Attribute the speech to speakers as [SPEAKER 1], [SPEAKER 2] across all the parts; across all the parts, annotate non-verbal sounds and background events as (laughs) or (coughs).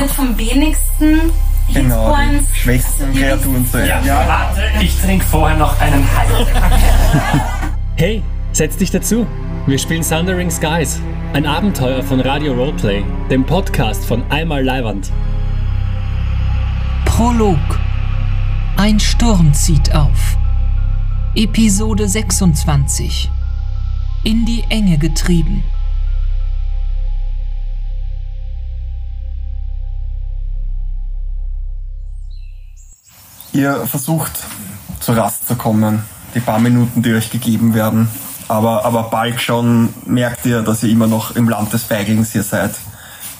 [SPEAKER 1] damit vom wenigsten
[SPEAKER 2] Genau, die schwächsten
[SPEAKER 1] also
[SPEAKER 2] Kreaturen zuerst.
[SPEAKER 3] Ja, warte, ich trinke vorher noch einen Heil. (laughs)
[SPEAKER 4] Hey, setz dich dazu. Wir spielen Thundering Skies, ein Abenteuer von Radio Roleplay, dem Podcast von Einmal Leiwand.
[SPEAKER 5] Prolog. Ein Sturm zieht auf. Episode 26. In die Enge getrieben.
[SPEAKER 2] Ihr versucht zur Rast zu kommen, die paar Minuten, die euch gegeben werden. Aber, aber bald schon merkt ihr, dass ihr immer noch im Land des Feiglings hier seid.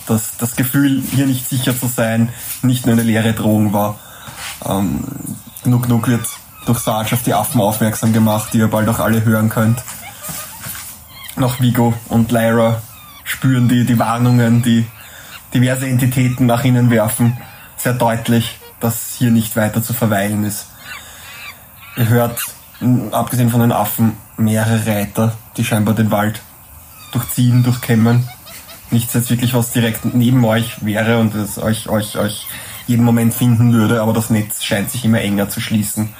[SPEAKER 2] Dass das Gefühl, hier nicht sicher zu sein, nicht nur eine leere Drohung war. Ähm, genug, genug wird durch Sarge auf die Affen aufmerksam gemacht, die ihr bald auch alle hören könnt. Noch Vigo und Lyra spüren die, die Warnungen, die diverse Entitäten nach ihnen werfen, sehr deutlich, dass hier nicht weiter zu verweilen ist. Ihr hört, abgesehen von den Affen, mehrere Reiter, die scheinbar den Wald durchziehen, durchkämmen. Nichts jetzt wirklich, was direkt neben euch wäre und es euch, euch, euch jeden Moment finden würde, aber das Netz scheint sich immer enger zu schließen.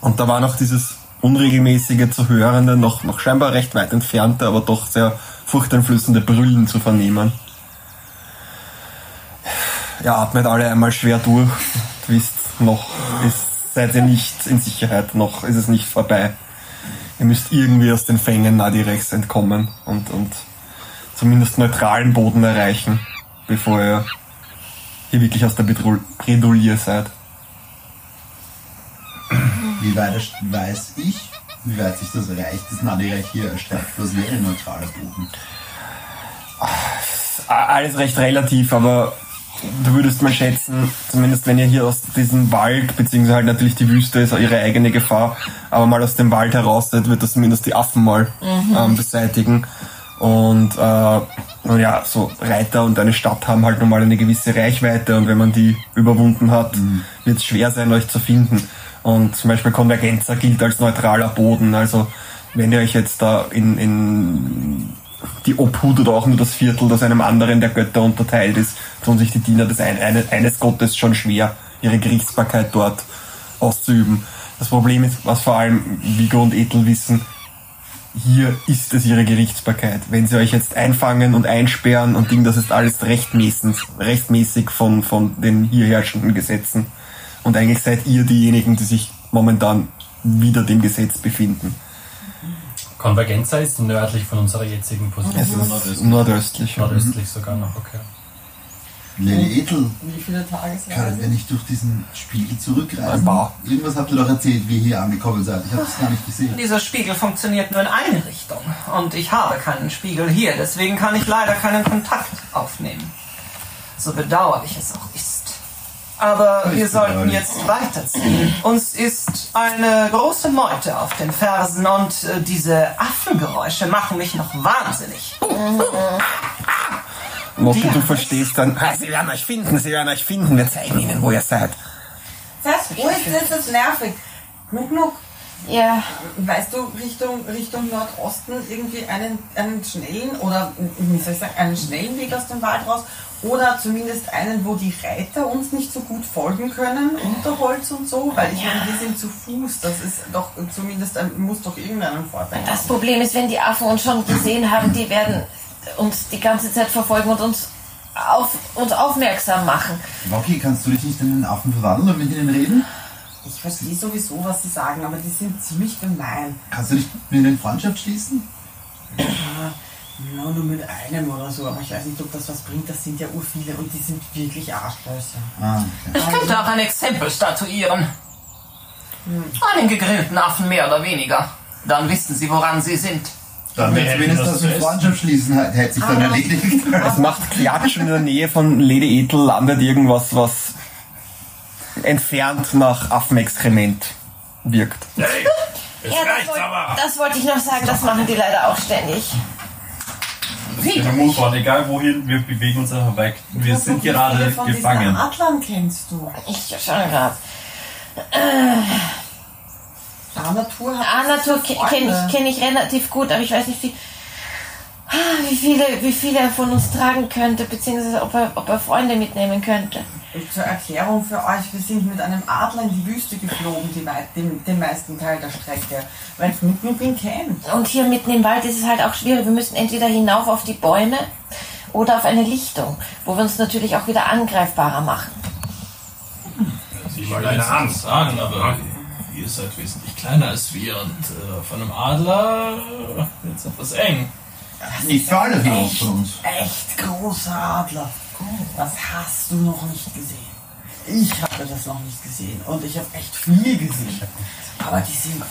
[SPEAKER 2] Und da war noch dieses unregelmäßige zu hörende, noch, noch scheinbar recht weit entfernte, aber doch sehr furchteinflößende Brüllen zu vernehmen. Ihr atmet alle einmal schwer durch. Wisst, noch ist, seid ihr nicht in Sicherheit, noch ist es nicht vorbei. Ihr müsst irgendwie aus den Fängen Nadirex entkommen und, und zumindest neutralen Boden erreichen, bevor ihr hier wirklich aus der Bredouille seid.
[SPEAKER 6] Wie weit weiß ich, wie weit sich das erreicht, dass Nadirech hier erstreckt? Was wäre ein neutraler Boden?
[SPEAKER 2] Alles recht relativ, aber du würdest mal schätzen, zumindest wenn ihr hier aus diesem Wald, beziehungsweise halt natürlich die Wüste ist ihre eigene Gefahr, aber mal aus dem Wald heraus seid, wird das zumindest die Affen mal ähm, beseitigen. Und äh, nun ja, so Reiter und eine Stadt haben halt normal eine gewisse Reichweite und wenn man die überwunden hat, wird es schwer sein, euch zu finden. Und zum Beispiel Konvergenza gilt als neutraler Boden. Also wenn ihr euch jetzt da in, in die Obhut oder auch nur das Viertel, das einem anderen der Götter unterteilt ist, tun sich die Diener des ein, eine, eines Gottes schon schwer, ihre Gerichtsbarkeit dort auszuüben. Das Problem ist, was vor allem Vigo und Ethel wissen, hier ist es ihre Gerichtsbarkeit. Wenn sie euch jetzt einfangen und einsperren und Ding, das ist alles rechtmäßig, rechtmäßig von, von den hier herrschenden Gesetzen. Und eigentlich seid ihr diejenigen, die sich momentan wieder dem Gesetz befinden.
[SPEAKER 3] Konvergenza ist nördlich von unserer jetzigen Position.
[SPEAKER 2] Es ist nordöstlich.
[SPEAKER 3] Nordöstlich sogar noch, okay.
[SPEAKER 6] Lady Ethel,
[SPEAKER 7] Wie viele Tage
[SPEAKER 6] können wir nicht durch diesen Spiegel zurückreisen?
[SPEAKER 2] Ein paar.
[SPEAKER 6] Irgendwas habt ihr doch erzählt, wie ihr hier angekommen seid. Ich habe es gar nicht gesehen.
[SPEAKER 7] Dieser Spiegel funktioniert nur in eine Richtung. Und ich habe keinen Spiegel hier, deswegen kann ich leider keinen Kontakt aufnehmen. So bedauerlich es auch ist. Aber wir sollten jetzt weiterziehen. Uns ist eine große Meute auf den Fersen und äh, diese Affengeräusche machen mich noch wahnsinnig.
[SPEAKER 2] Moki, du verstehst dann, ah, sie werden euch finden, sie werden euch finden, wir zeigen ihnen, wo ihr seid.
[SPEAKER 8] Das ruhig, das ist nervig. Genug, genug.
[SPEAKER 1] Ja,
[SPEAKER 8] Weißt du, Richtung, Richtung Nordosten irgendwie einen, einen schnellen oder, wie soll ich sagen, einen schnellen Weg aus dem Wald raus oder zumindest einen, wo die Reiter uns nicht so gut folgen können, Unterholz und so, weil ich meine, wir sind zu Fuß, das ist doch zumindest, ein, muss doch irgendeinen Vorteil
[SPEAKER 1] das
[SPEAKER 8] haben.
[SPEAKER 1] Problem ist, wenn die Affen uns schon gesehen haben, die werden uns die ganze Zeit verfolgen und uns auf uns aufmerksam machen.
[SPEAKER 6] Rocky, kannst du dich nicht in den Affen verwandeln und mit ihnen reden?
[SPEAKER 8] Ich verstehe sowieso, was sie sagen, aber die sind ziemlich gemein.
[SPEAKER 6] Kannst du nicht mit ihnen Freundschaft schließen?
[SPEAKER 8] Ja, nur mit einem oder so, aber ich weiß nicht, ob das was bringt. Das sind ja ur viele und die sind wirklich Arschlöcher.
[SPEAKER 6] Ah, okay.
[SPEAKER 7] Ich könnte auch ein Exempel statuieren. Einen gegrillten Affen mehr oder weniger. Dann wissen sie, woran sie sind.
[SPEAKER 6] Dann wenn zumindest das mit Freundschaft schließen, hätte sich dann erledigt. (laughs)
[SPEAKER 2] Es macht Klatschen in der Nähe von Lady Ethel, landet irgendwas, was entfernt nach Affenexkrement wirkt. (laughs)
[SPEAKER 1] Ja, das, wollt, das wollte ich noch sagen, das machen die leider auch ständig.
[SPEAKER 9] Immer Mut fahren, egal wohin, wir bewegen uns einfach weg. Wir sind
[SPEAKER 8] wie
[SPEAKER 9] gerade
[SPEAKER 8] von
[SPEAKER 9] gefangen.
[SPEAKER 8] Adlern kennst du?
[SPEAKER 1] Ich schon gerade.
[SPEAKER 8] A-Natur hat
[SPEAKER 1] A-Natur ke- kenne ich, kenn ich relativ gut, aber ich weiß nicht, wie. ah, wie viele, wie viele er von uns tragen könnte, beziehungsweise ob er, ob er Freunde mitnehmen könnte.
[SPEAKER 8] Zur Erklärung für euch, wir sind mit einem Adler in die Wüste geflogen, die weit, den, den meisten Teil der Strecke, weil Knut ihn kennt.
[SPEAKER 1] Und hier mitten im Wald ist es halt auch schwierig. Wir müssen entweder hinauf auf die Bäume oder auf eine Lichtung, wo wir uns natürlich auch wieder angreifbarer machen.
[SPEAKER 10] Ich wollte eine Angst sagen, aber ihr seid wesentlich kleiner als wir und äh, von einem Adler äh, wird es etwas eng.
[SPEAKER 6] Nicht für alle. Von uns.
[SPEAKER 8] Echt großer Adler. Das hast du noch nicht gesehen. Ich habe das noch nicht gesehen und ich habe echt viel gesehen. Aber die sind,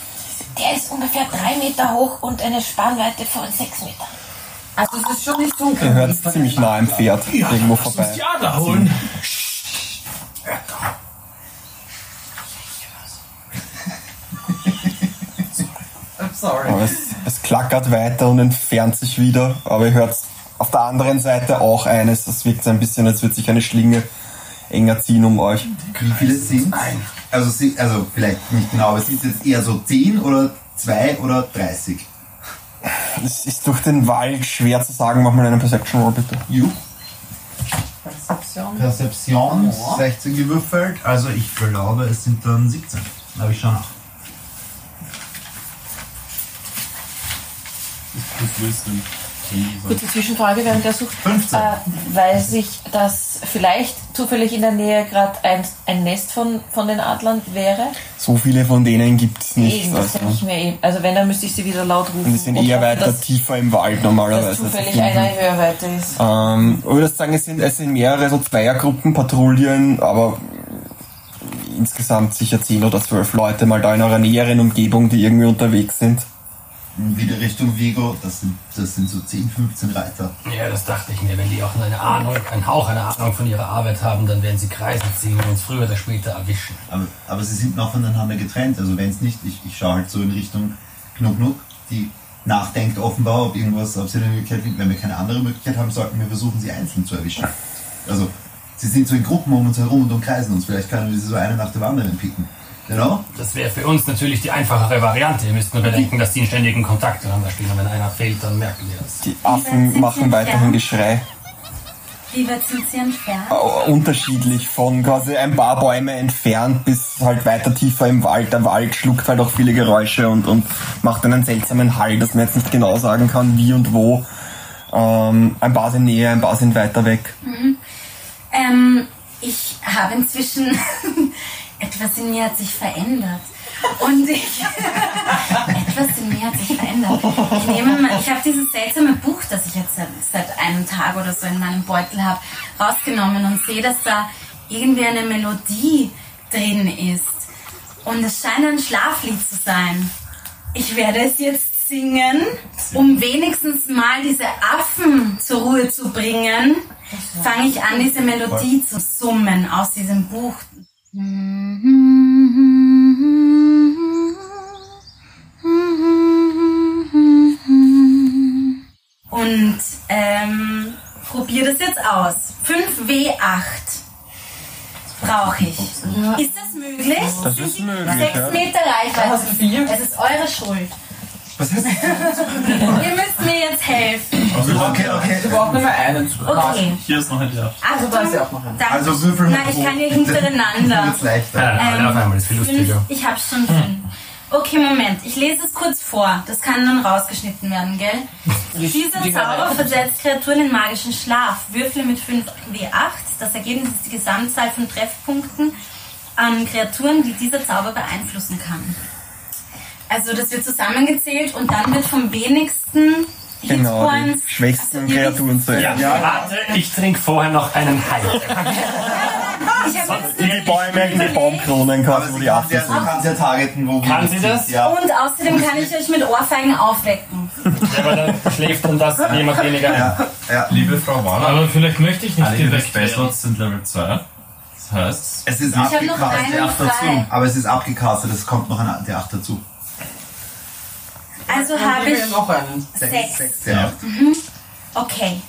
[SPEAKER 1] Der ist ungefähr drei Meter hoch und eine Spannweite von sechs Metern.
[SPEAKER 8] also es ist schon nicht so
[SPEAKER 2] Ihr hört es ziemlich nah am Pferd, irgendwo
[SPEAKER 10] Lass uns
[SPEAKER 2] vorbei.
[SPEAKER 10] die Adler holen.
[SPEAKER 8] I'm (laughs) sorry.
[SPEAKER 2] Aber es, es klackert weiter und entfernt sich wieder, aber ihr hört auf der anderen Seite auch eines. Das wirkt so ein bisschen, als würde sich eine Schlinge enger ziehen um euch.
[SPEAKER 6] Wie viele sind also, sie- also vielleicht nicht genau, aber sind es jetzt eher so 10 oder 2 oder 30?
[SPEAKER 2] Es ist durch den Wald schwer zu sagen. Mach mal einen Perception Roll bitte.
[SPEAKER 6] Ju.
[SPEAKER 8] Perception.
[SPEAKER 6] Perzeption, 16 gewürfelt, also ich glaube es sind dann 17. Aber ich schau nach.
[SPEAKER 9] Das Wisdom.
[SPEAKER 1] Kurze Zwischenfrage, während er sucht.
[SPEAKER 6] 15.
[SPEAKER 1] Äh, weiß ich, dass vielleicht zufällig in der Nähe gerade ein, ein Nest von, von den Adlern wäre?
[SPEAKER 2] So viele von denen gibt es nicht.
[SPEAKER 1] Eben, das
[SPEAKER 2] Also,
[SPEAKER 1] ich mir eben. Also wenn, dann müsste ich sie wieder laut rufen.
[SPEAKER 2] und die sind eher weiter
[SPEAKER 1] dass,
[SPEAKER 2] tiefer im Wald
[SPEAKER 1] dass
[SPEAKER 2] normalerweise.
[SPEAKER 1] zufällig
[SPEAKER 2] zu finden.
[SPEAKER 1] einer in Hörweite ist.
[SPEAKER 2] Ähm, ich würde sagen, es sind, es sind mehrere so Zweiergruppen, Patrouillen, aber insgesamt sicher 10 oder 12 Leute mal da in eurer näheren Umgebung, die irgendwie unterwegs sind.
[SPEAKER 6] Wieder Richtung Vigo, das sind, das sind so 10, 15 Reiter.
[SPEAKER 3] Ja, das dachte ich mir. Wenn die auch nur eine Ahnung, einen Hauch einer Ahnung von ihrer Arbeit haben, dann werden sie Kreise ziehen und uns früher oder später erwischen.
[SPEAKER 6] Aber, aber sie sind noch voneinander getrennt. Also wenn es nicht, ich, ich schaue halt so in Richtung Knuck Knuck, die nachdenkt offenbar, ob irgendwas, ob sie eine Möglichkeit gibt. Wenn wir keine andere Möglichkeit haben, sollten wir versuchen, sie einzeln zu erwischen. Also, sie sind so in Gruppen um uns herum und umkreisen uns. Vielleicht können wir sie so eine nach der anderen picken. Genau?
[SPEAKER 3] Das wäre für uns natürlich die einfachere Variante. Ihr müsst nur bedenken, dass die in ständigen Kontakt zueinander stehen. Und wenn einer fehlt, dann merken wir das.
[SPEAKER 2] Die Affen machen weiterhin Geschrei.
[SPEAKER 11] Wie weit sind sie entfernt?
[SPEAKER 2] Unterschiedlich von quasi ein paar Bäume entfernt bis halt weiter tiefer im Wald. Der Wald schluckt halt auch viele Geräusche und, und macht einen seltsamen Hall, dass man jetzt nicht genau sagen kann, wie und wo. Ähm, ein paar sind näher, ein paar sind weiter weg.
[SPEAKER 11] Ähm, ich habe inzwischen (laughs) etwas in mir hat sich verändert. Und ich (laughs) etwas in mir hat sich verändert. Ich nehme mal, ich habe dieses seltsame Buch, das ich jetzt seit, seit einem Tag oder so in meinem Beutel habe, rausgenommen und sehe, dass da irgendwie eine Melodie drin ist. Und es scheint ein Schlaflied zu sein. Ich werde es jetzt singen, um wenigstens mal diese Affen zur Ruhe zu bringen. Fange ich an, diese Melodie zu summen aus diesem Buch. Und ähm, probiere das jetzt aus. 5W8 brauche ich. Ist das möglich?
[SPEAKER 2] Das ist möglich,
[SPEAKER 11] Sechs
[SPEAKER 2] ja.
[SPEAKER 11] Meter Reichweite. Es ist eure Schuld.
[SPEAKER 6] Was heißt (laughs)
[SPEAKER 11] Ihr müsst mir jetzt helfen.
[SPEAKER 6] Okay, okay.
[SPEAKER 8] Wir brauchen immer einen.
[SPEAKER 11] Okay.
[SPEAKER 9] Hier ist noch ein Jahr.
[SPEAKER 8] Also da ist ja auch noch ein.
[SPEAKER 6] Also Würfel
[SPEAKER 11] Nein, ich kann hier hintereinander.
[SPEAKER 6] Wird's leichter.
[SPEAKER 3] Ja, alle auf einmal ist viel
[SPEAKER 11] fünf,
[SPEAKER 3] lustiger.
[SPEAKER 11] ich habe schon fünf. Okay, Moment. Ich lese es kurz vor. Das kann dann rausgeschnitten werden, gell? Dieser Zauber versetzt Kreaturen in magischen Schlaf. Würfle mit 5W8. Das Ergebnis ist die Gesamtzahl von Treffpunkten an Kreaturen, die dieser Zauber beeinflussen kann. Also das wird zusammengezählt und dann wird vom wenigsten
[SPEAKER 2] Genau, die schwächsten
[SPEAKER 11] also die-
[SPEAKER 2] Kreaturen zuerst.
[SPEAKER 3] Ja, warte, ich trinke vorher noch einen Heil. (laughs)
[SPEAKER 11] Ich habe jetzt
[SPEAKER 2] Die, die Bäume, die Baumkronen quasi, wo
[SPEAKER 6] sie
[SPEAKER 2] die
[SPEAKER 6] ja, sie
[SPEAKER 2] sind.
[SPEAKER 6] kann ja targeten, wo
[SPEAKER 3] Kann sie das?
[SPEAKER 6] Ja.
[SPEAKER 11] Und außerdem kann ich euch mit Ohrfeigen aufwecken.
[SPEAKER 3] Ja, aber dann schläft dann das jemand weniger.
[SPEAKER 6] Ja, ja.
[SPEAKER 9] Liebe Frau Warner,
[SPEAKER 10] Aber vielleicht möchte ich nicht direkt
[SPEAKER 9] Spellslots sind Level 2. Das heißt,
[SPEAKER 6] Es ist abgecastet.
[SPEAKER 11] einen frei.
[SPEAKER 6] Aber es ist abgecastet, es kommt noch ein, der 8 dazu.
[SPEAKER 11] Also habe ich
[SPEAKER 8] noch einen.
[SPEAKER 11] sechs.
[SPEAKER 6] 6, der 8.
[SPEAKER 11] Okay.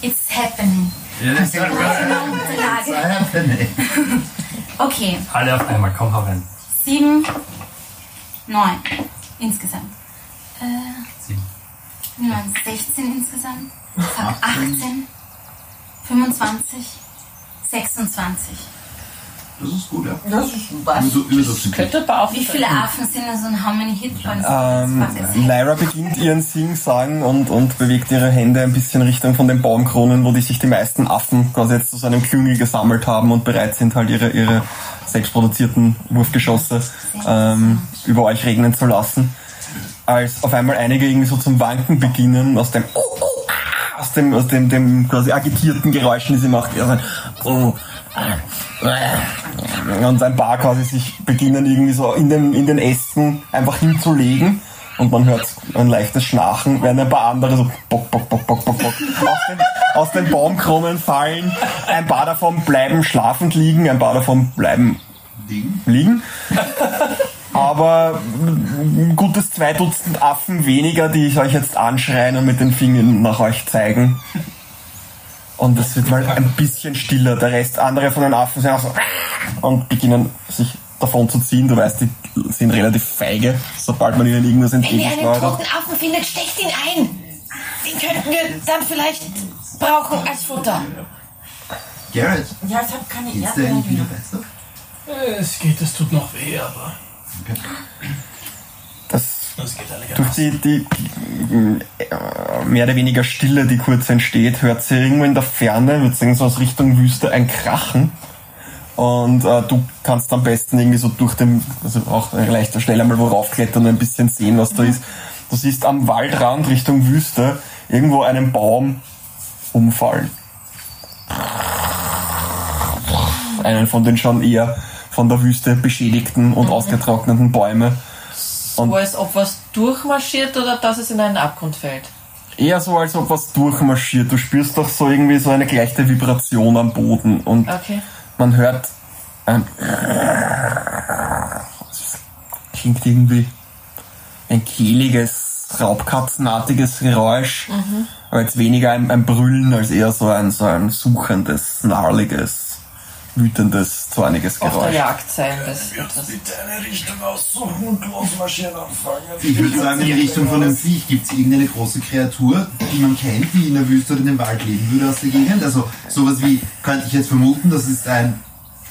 [SPEAKER 11] It's happening.
[SPEAKER 9] ja, das ist ja
[SPEAKER 11] Unterlage. Okay.
[SPEAKER 3] Alle auf einmal, komm, hau rein.
[SPEAKER 11] Sieben, neun. Insgesamt. Äh,
[SPEAKER 3] Sieben.
[SPEAKER 11] Es? 16 insgesamt? Fuck, 18? 25? 26.
[SPEAKER 6] Das ist gut, ja.
[SPEAKER 8] Das ist was.
[SPEAKER 6] Über- Überdurchschnittlich.
[SPEAKER 1] Könnte aber auch
[SPEAKER 11] Wie viele Affen sind da so ein How many Hit Points?
[SPEAKER 2] Ähm, Lyra beginnt ihren Sing-Sang und, und bewegt ihre Hände ein bisschen Richtung von den Baumkronen, wo die sich die meisten Affen quasi jetzt zu so einem Klüngel gesammelt haben und bereit sind, halt ihre, ihre selbstproduzierten Wurfgeschosse ähm, über euch regnen zu lassen. Als auf einmal einige irgendwie so zum Wanken beginnen, aus dem aus dem, aus dem, dem quasi agitierten Geräuschen, die sie macht, eher so ein oh, und ein paar quasi sich beginnen irgendwie so in den, in den Ästen einfach hinzulegen und man hört ein leichtes Schnarchen, während ein paar andere so bock, bock, bock, bock, bock, bock aus, den, aus den Baumkronen fallen. Ein paar davon bleiben schlafend liegen, ein paar davon bleiben liegen. Aber ein gutes zwei Dutzend Affen weniger, die ich euch jetzt anschreien und mit den Fingern nach euch zeigen. Und es wird mal ein bisschen stiller. Der Rest, andere von den Affen sind auch so und beginnen sich davon zu ziehen. Du weißt, die sind relativ feige, sobald man ihnen irgendwas
[SPEAKER 1] Wenn ihr einen
[SPEAKER 2] entgegenschleudert.
[SPEAKER 1] toten Affen findet, stecht ihn ein. Den könnten wir dann vielleicht brauchen als Futter.
[SPEAKER 6] Garrett,
[SPEAKER 8] Ja, ich habe keine Erdbeeren.
[SPEAKER 6] besser?
[SPEAKER 10] Es geht, es tut noch weh, aber geht
[SPEAKER 2] durch die, die äh, mehr oder weniger Stille, die kurz entsteht, hört sie irgendwo in der Ferne, würde sagen so aus Richtung Wüste, ein Krachen. Und äh, du kannst am besten irgendwie so durch den, also auch leichter schnell einmal wo raufklettern und ein bisschen sehen, was da ist. Du siehst am Waldrand Richtung Wüste irgendwo einen Baum umfallen. Einen von den schon eher von der Wüste beschädigten und ausgetrockneten Bäume.
[SPEAKER 1] So als ob was durchmarschiert oder dass es in einen Abgrund fällt.
[SPEAKER 2] Eher so, als ob was durchmarschiert. Du spürst doch so irgendwie so eine leichte Vibration am Boden und
[SPEAKER 1] Okay.
[SPEAKER 2] man hört ein Das klingt irgendwie ein kehliges, raubkatzenartiges Geräusch.
[SPEAKER 1] Mhm.
[SPEAKER 2] Aber jetzt weniger ein, ein Brüllen als eher so ein, so ein suchendes, snarliges, wütendes, zorniges
[SPEAKER 1] Auf der
[SPEAKER 2] Geräusch.
[SPEAKER 1] Jagd sein. Das etwas.
[SPEAKER 10] Bitte eine Richtung aussuchen und losmarschieren anfangen.
[SPEAKER 6] Ich würde sagen, in Richtung von dem Viech gibt es irgendeine große Kreatur, die man kennt, die in der Wüste oder in dem Wald leben würde aus der Gegend. Also sowas wie, könnte ich jetzt vermuten, das ist ein,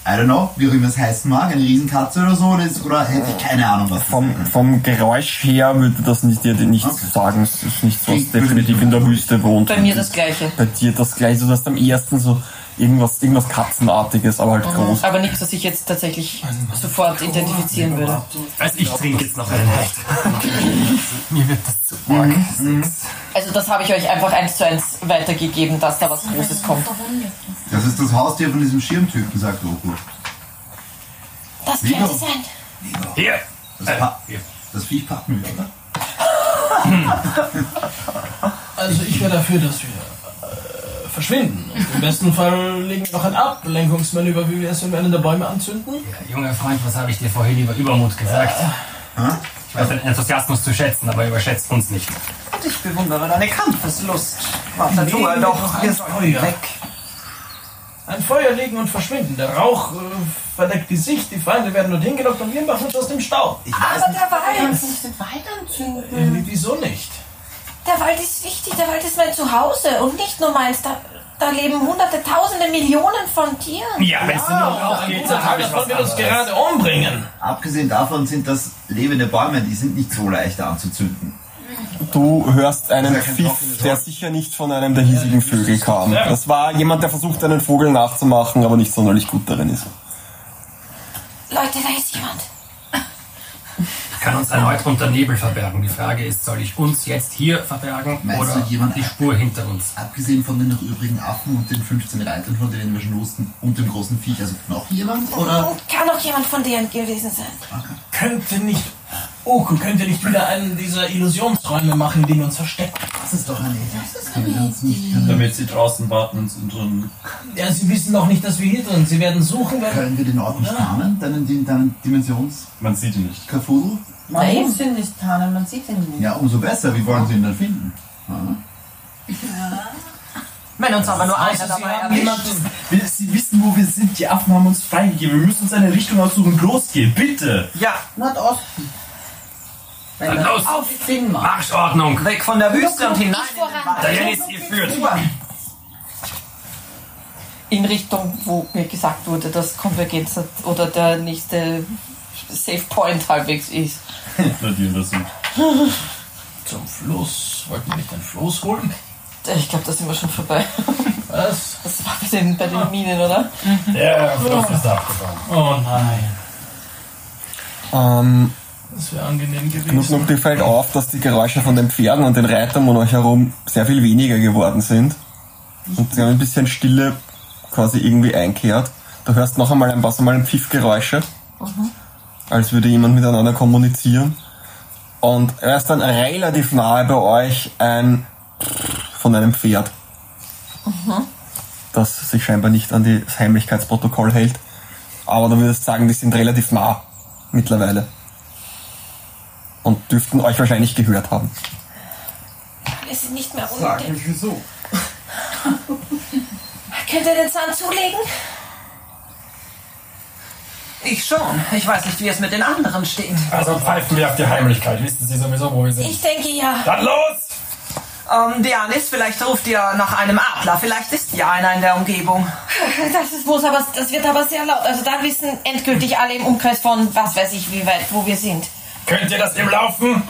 [SPEAKER 6] I don't know, wie auch immer es heißen mag, eine Riesenkatze oder so, oder, ist, oder hätte ich keine Ahnung, was
[SPEAKER 2] Vom, vom Geräusch her würde das nicht, dir nicht sagen. Es ist nichts, was definitiv in der Wüste wohnt.
[SPEAKER 1] Bei mir das Gleiche.
[SPEAKER 2] Bei dir das gleiche. Du hast am ersten so irgendwas, irgendwas Katzenartiges, aber halt groß.
[SPEAKER 1] Aber nichts, was ich jetzt tatsächlich sofort identifizieren würde.
[SPEAKER 3] Also ich trinke jetzt noch einen Hecht. (laughs) Mir wird das zu arg.
[SPEAKER 1] Also das habe ich euch einfach eins zu eins weitergegeben, dass da was Großes kommt.
[SPEAKER 6] Das ist das Haustier von diesem Schirmtypen, sagt Oku.
[SPEAKER 1] Das
[SPEAKER 6] Lieber-
[SPEAKER 1] könnte sein.
[SPEAKER 3] Hier!
[SPEAKER 6] Das, pa das Viech packen wir, oder? (laughs) (laughs)
[SPEAKER 10] Also ich wäre dafür, dass wir äh, verschwinden. Und Im besten Fall legen wir noch ein Ablenkungsmanöver, wie wir es, wenn wir einen der Bäume anzünden.
[SPEAKER 3] Ja, junger Freund, was habe ich dir vorhin über Übermut gesagt? Ich weiß deinen Enthusiasmus zu schätzen, aber überschätzt uns nicht.
[SPEAKER 7] Und ich bewundere deine Kampfeslust. Warte, tu
[SPEAKER 10] Legen
[SPEAKER 7] doch.
[SPEAKER 10] wir Feuer.
[SPEAKER 7] weg.
[SPEAKER 10] Ein Feuer legen und verschwinden. Der Rauch äh, verdeckt die Sicht, die Feinde werden dort hingelockt und wir machen uns aus dem Staub.
[SPEAKER 6] Ich weiß
[SPEAKER 1] Aber
[SPEAKER 6] nicht.
[SPEAKER 1] der Wald,
[SPEAKER 8] Kannst du nicht den Wald anzünden?
[SPEAKER 10] Äh, wieso nicht?
[SPEAKER 1] Der Wald ist wichtig. Der Wald ist mein Zuhause und nicht nur meins. Da, da leben hunderte, tausende, Millionen von Tieren.
[SPEAKER 3] Ja, wenn es nur
[SPEAKER 10] Ein
[SPEAKER 3] geht, dann habe ich was
[SPEAKER 10] wird uns gerade umbringen.
[SPEAKER 6] Abgesehen davon sind das lebende Bäume, die sind nicht so leicht anzuzünden.
[SPEAKER 2] Du hörst einen Pfiff, der sicher nicht von einem der hiesigen Vögel kam. Das war jemand, der versucht, einen Vogel nachzumachen, aber nicht sonderlich gut darin ist.
[SPEAKER 1] Leute, da ist jemand.
[SPEAKER 3] Kann uns erneut unter Nebel verbergen. Die Frage ist, soll ich uns jetzt hier verbergen
[SPEAKER 6] Meinst
[SPEAKER 3] oder
[SPEAKER 6] jemand-
[SPEAKER 3] die Spur hinter uns?
[SPEAKER 6] Abgesehen von den noch übrigen Affen und den 15 Reitern, von denen wir schon wussten, und dem großen Viech, also noch jemand? Oder?
[SPEAKER 1] Kann auch jemand von denen gewesen sein.
[SPEAKER 10] Könnte nicht. Oku könnte nicht wieder einen dieser Illusionsräume machen, in denen wir uns verstecken.
[SPEAKER 6] Das ist doch eine Idee. Das wir uns nicht.
[SPEAKER 9] Damit sie draußen warten und sind drin.
[SPEAKER 10] Ja, sie wissen noch nicht, dass wir hier drin sind. Sie werden suchen, wenn.
[SPEAKER 6] Können wir den Ort nicht tarnen? Deinen, deinen Dimensions
[SPEAKER 9] Man sieht ihn nicht.
[SPEAKER 6] Kafudel?
[SPEAKER 8] Man
[SPEAKER 1] Nein.
[SPEAKER 8] muss ihn nicht tarnen, man sieht ihn nicht.
[SPEAKER 6] Ja, umso besser. Wie wollen Sie ihn dann finden?
[SPEAKER 7] Wenn uns aber nur einer dabei
[SPEAKER 10] haben
[SPEAKER 7] erwischt.
[SPEAKER 10] jemanden.
[SPEAKER 9] Will Sie wissen, wo wir sind. Die Affen haben uns freigegeben. Wir müssen uns eine Richtung aussuchen und losgehen. Bitte.
[SPEAKER 7] Ja,
[SPEAKER 8] Nordosten. Wenn
[SPEAKER 3] Dann los.
[SPEAKER 8] auf Sinn macht.
[SPEAKER 3] Marschordnung.
[SPEAKER 7] Weg von der Wüste und hinein in den Wald.
[SPEAKER 3] Dianis, ihr führt.
[SPEAKER 1] In Richtung, wo mir gesagt wurde, dass Konvergenz hat oder der nächste Safe Point halbwegs ist. (laughs)
[SPEAKER 9] Die untersucht. (laughs)
[SPEAKER 10] Zum Fluss. Wollten wir nicht den Floß holen?
[SPEAKER 1] Ich glaube, da sind wir schon vorbei. (laughs)
[SPEAKER 10] Was?
[SPEAKER 1] Das war bei den, bei den Minen, oder?
[SPEAKER 3] Der Fluss ist abgefahren.
[SPEAKER 10] Oh nein.
[SPEAKER 2] Ähm,
[SPEAKER 10] Das wäre angenehm
[SPEAKER 2] Genug,
[SPEAKER 10] gewesen.
[SPEAKER 2] genug dir fällt auf, dass die Geräusche von den Pferden und den Reitern um euch herum sehr viel weniger geworden sind. Und sie haben ein bisschen Stille quasi irgendwie einkehrt. Du hörst noch einmal ein paar so mal ein Pfiffgeräusche, als würde jemand miteinander kommunizieren. Und erst dann relativ nahe bei euch ein von einem Pferd, das sich scheinbar nicht an das Heimlichkeitsprotokoll hält. Aber du würdest sagen, die sind relativ nah mittlerweile und dürften euch wahrscheinlich gehört haben.
[SPEAKER 1] Wir sind nicht mehr
[SPEAKER 8] Sag
[SPEAKER 1] unten.
[SPEAKER 8] ich wieso. (laughs)
[SPEAKER 1] Könnt ihr den Zahn zulegen?
[SPEAKER 7] Ich schon. Ich weiß nicht, wie es mit den anderen steht.
[SPEAKER 3] Also pfeifen wir auf die Heimlichkeit. Wissen Sie sowieso, wo wir sind.
[SPEAKER 1] Ich denke ja.
[SPEAKER 3] Dann los!
[SPEAKER 7] Ähm, Dianis, vielleicht ruft ihr nach einem Adler. Vielleicht ist ja einer in der Umgebung. (laughs)
[SPEAKER 1] Das ist muss aber das wird aber sehr laut. Also dann wissen endgültig alle im Umkreis von was weiß ich wie weit wo wir sind.
[SPEAKER 3] Könnt ihr das im Laufen?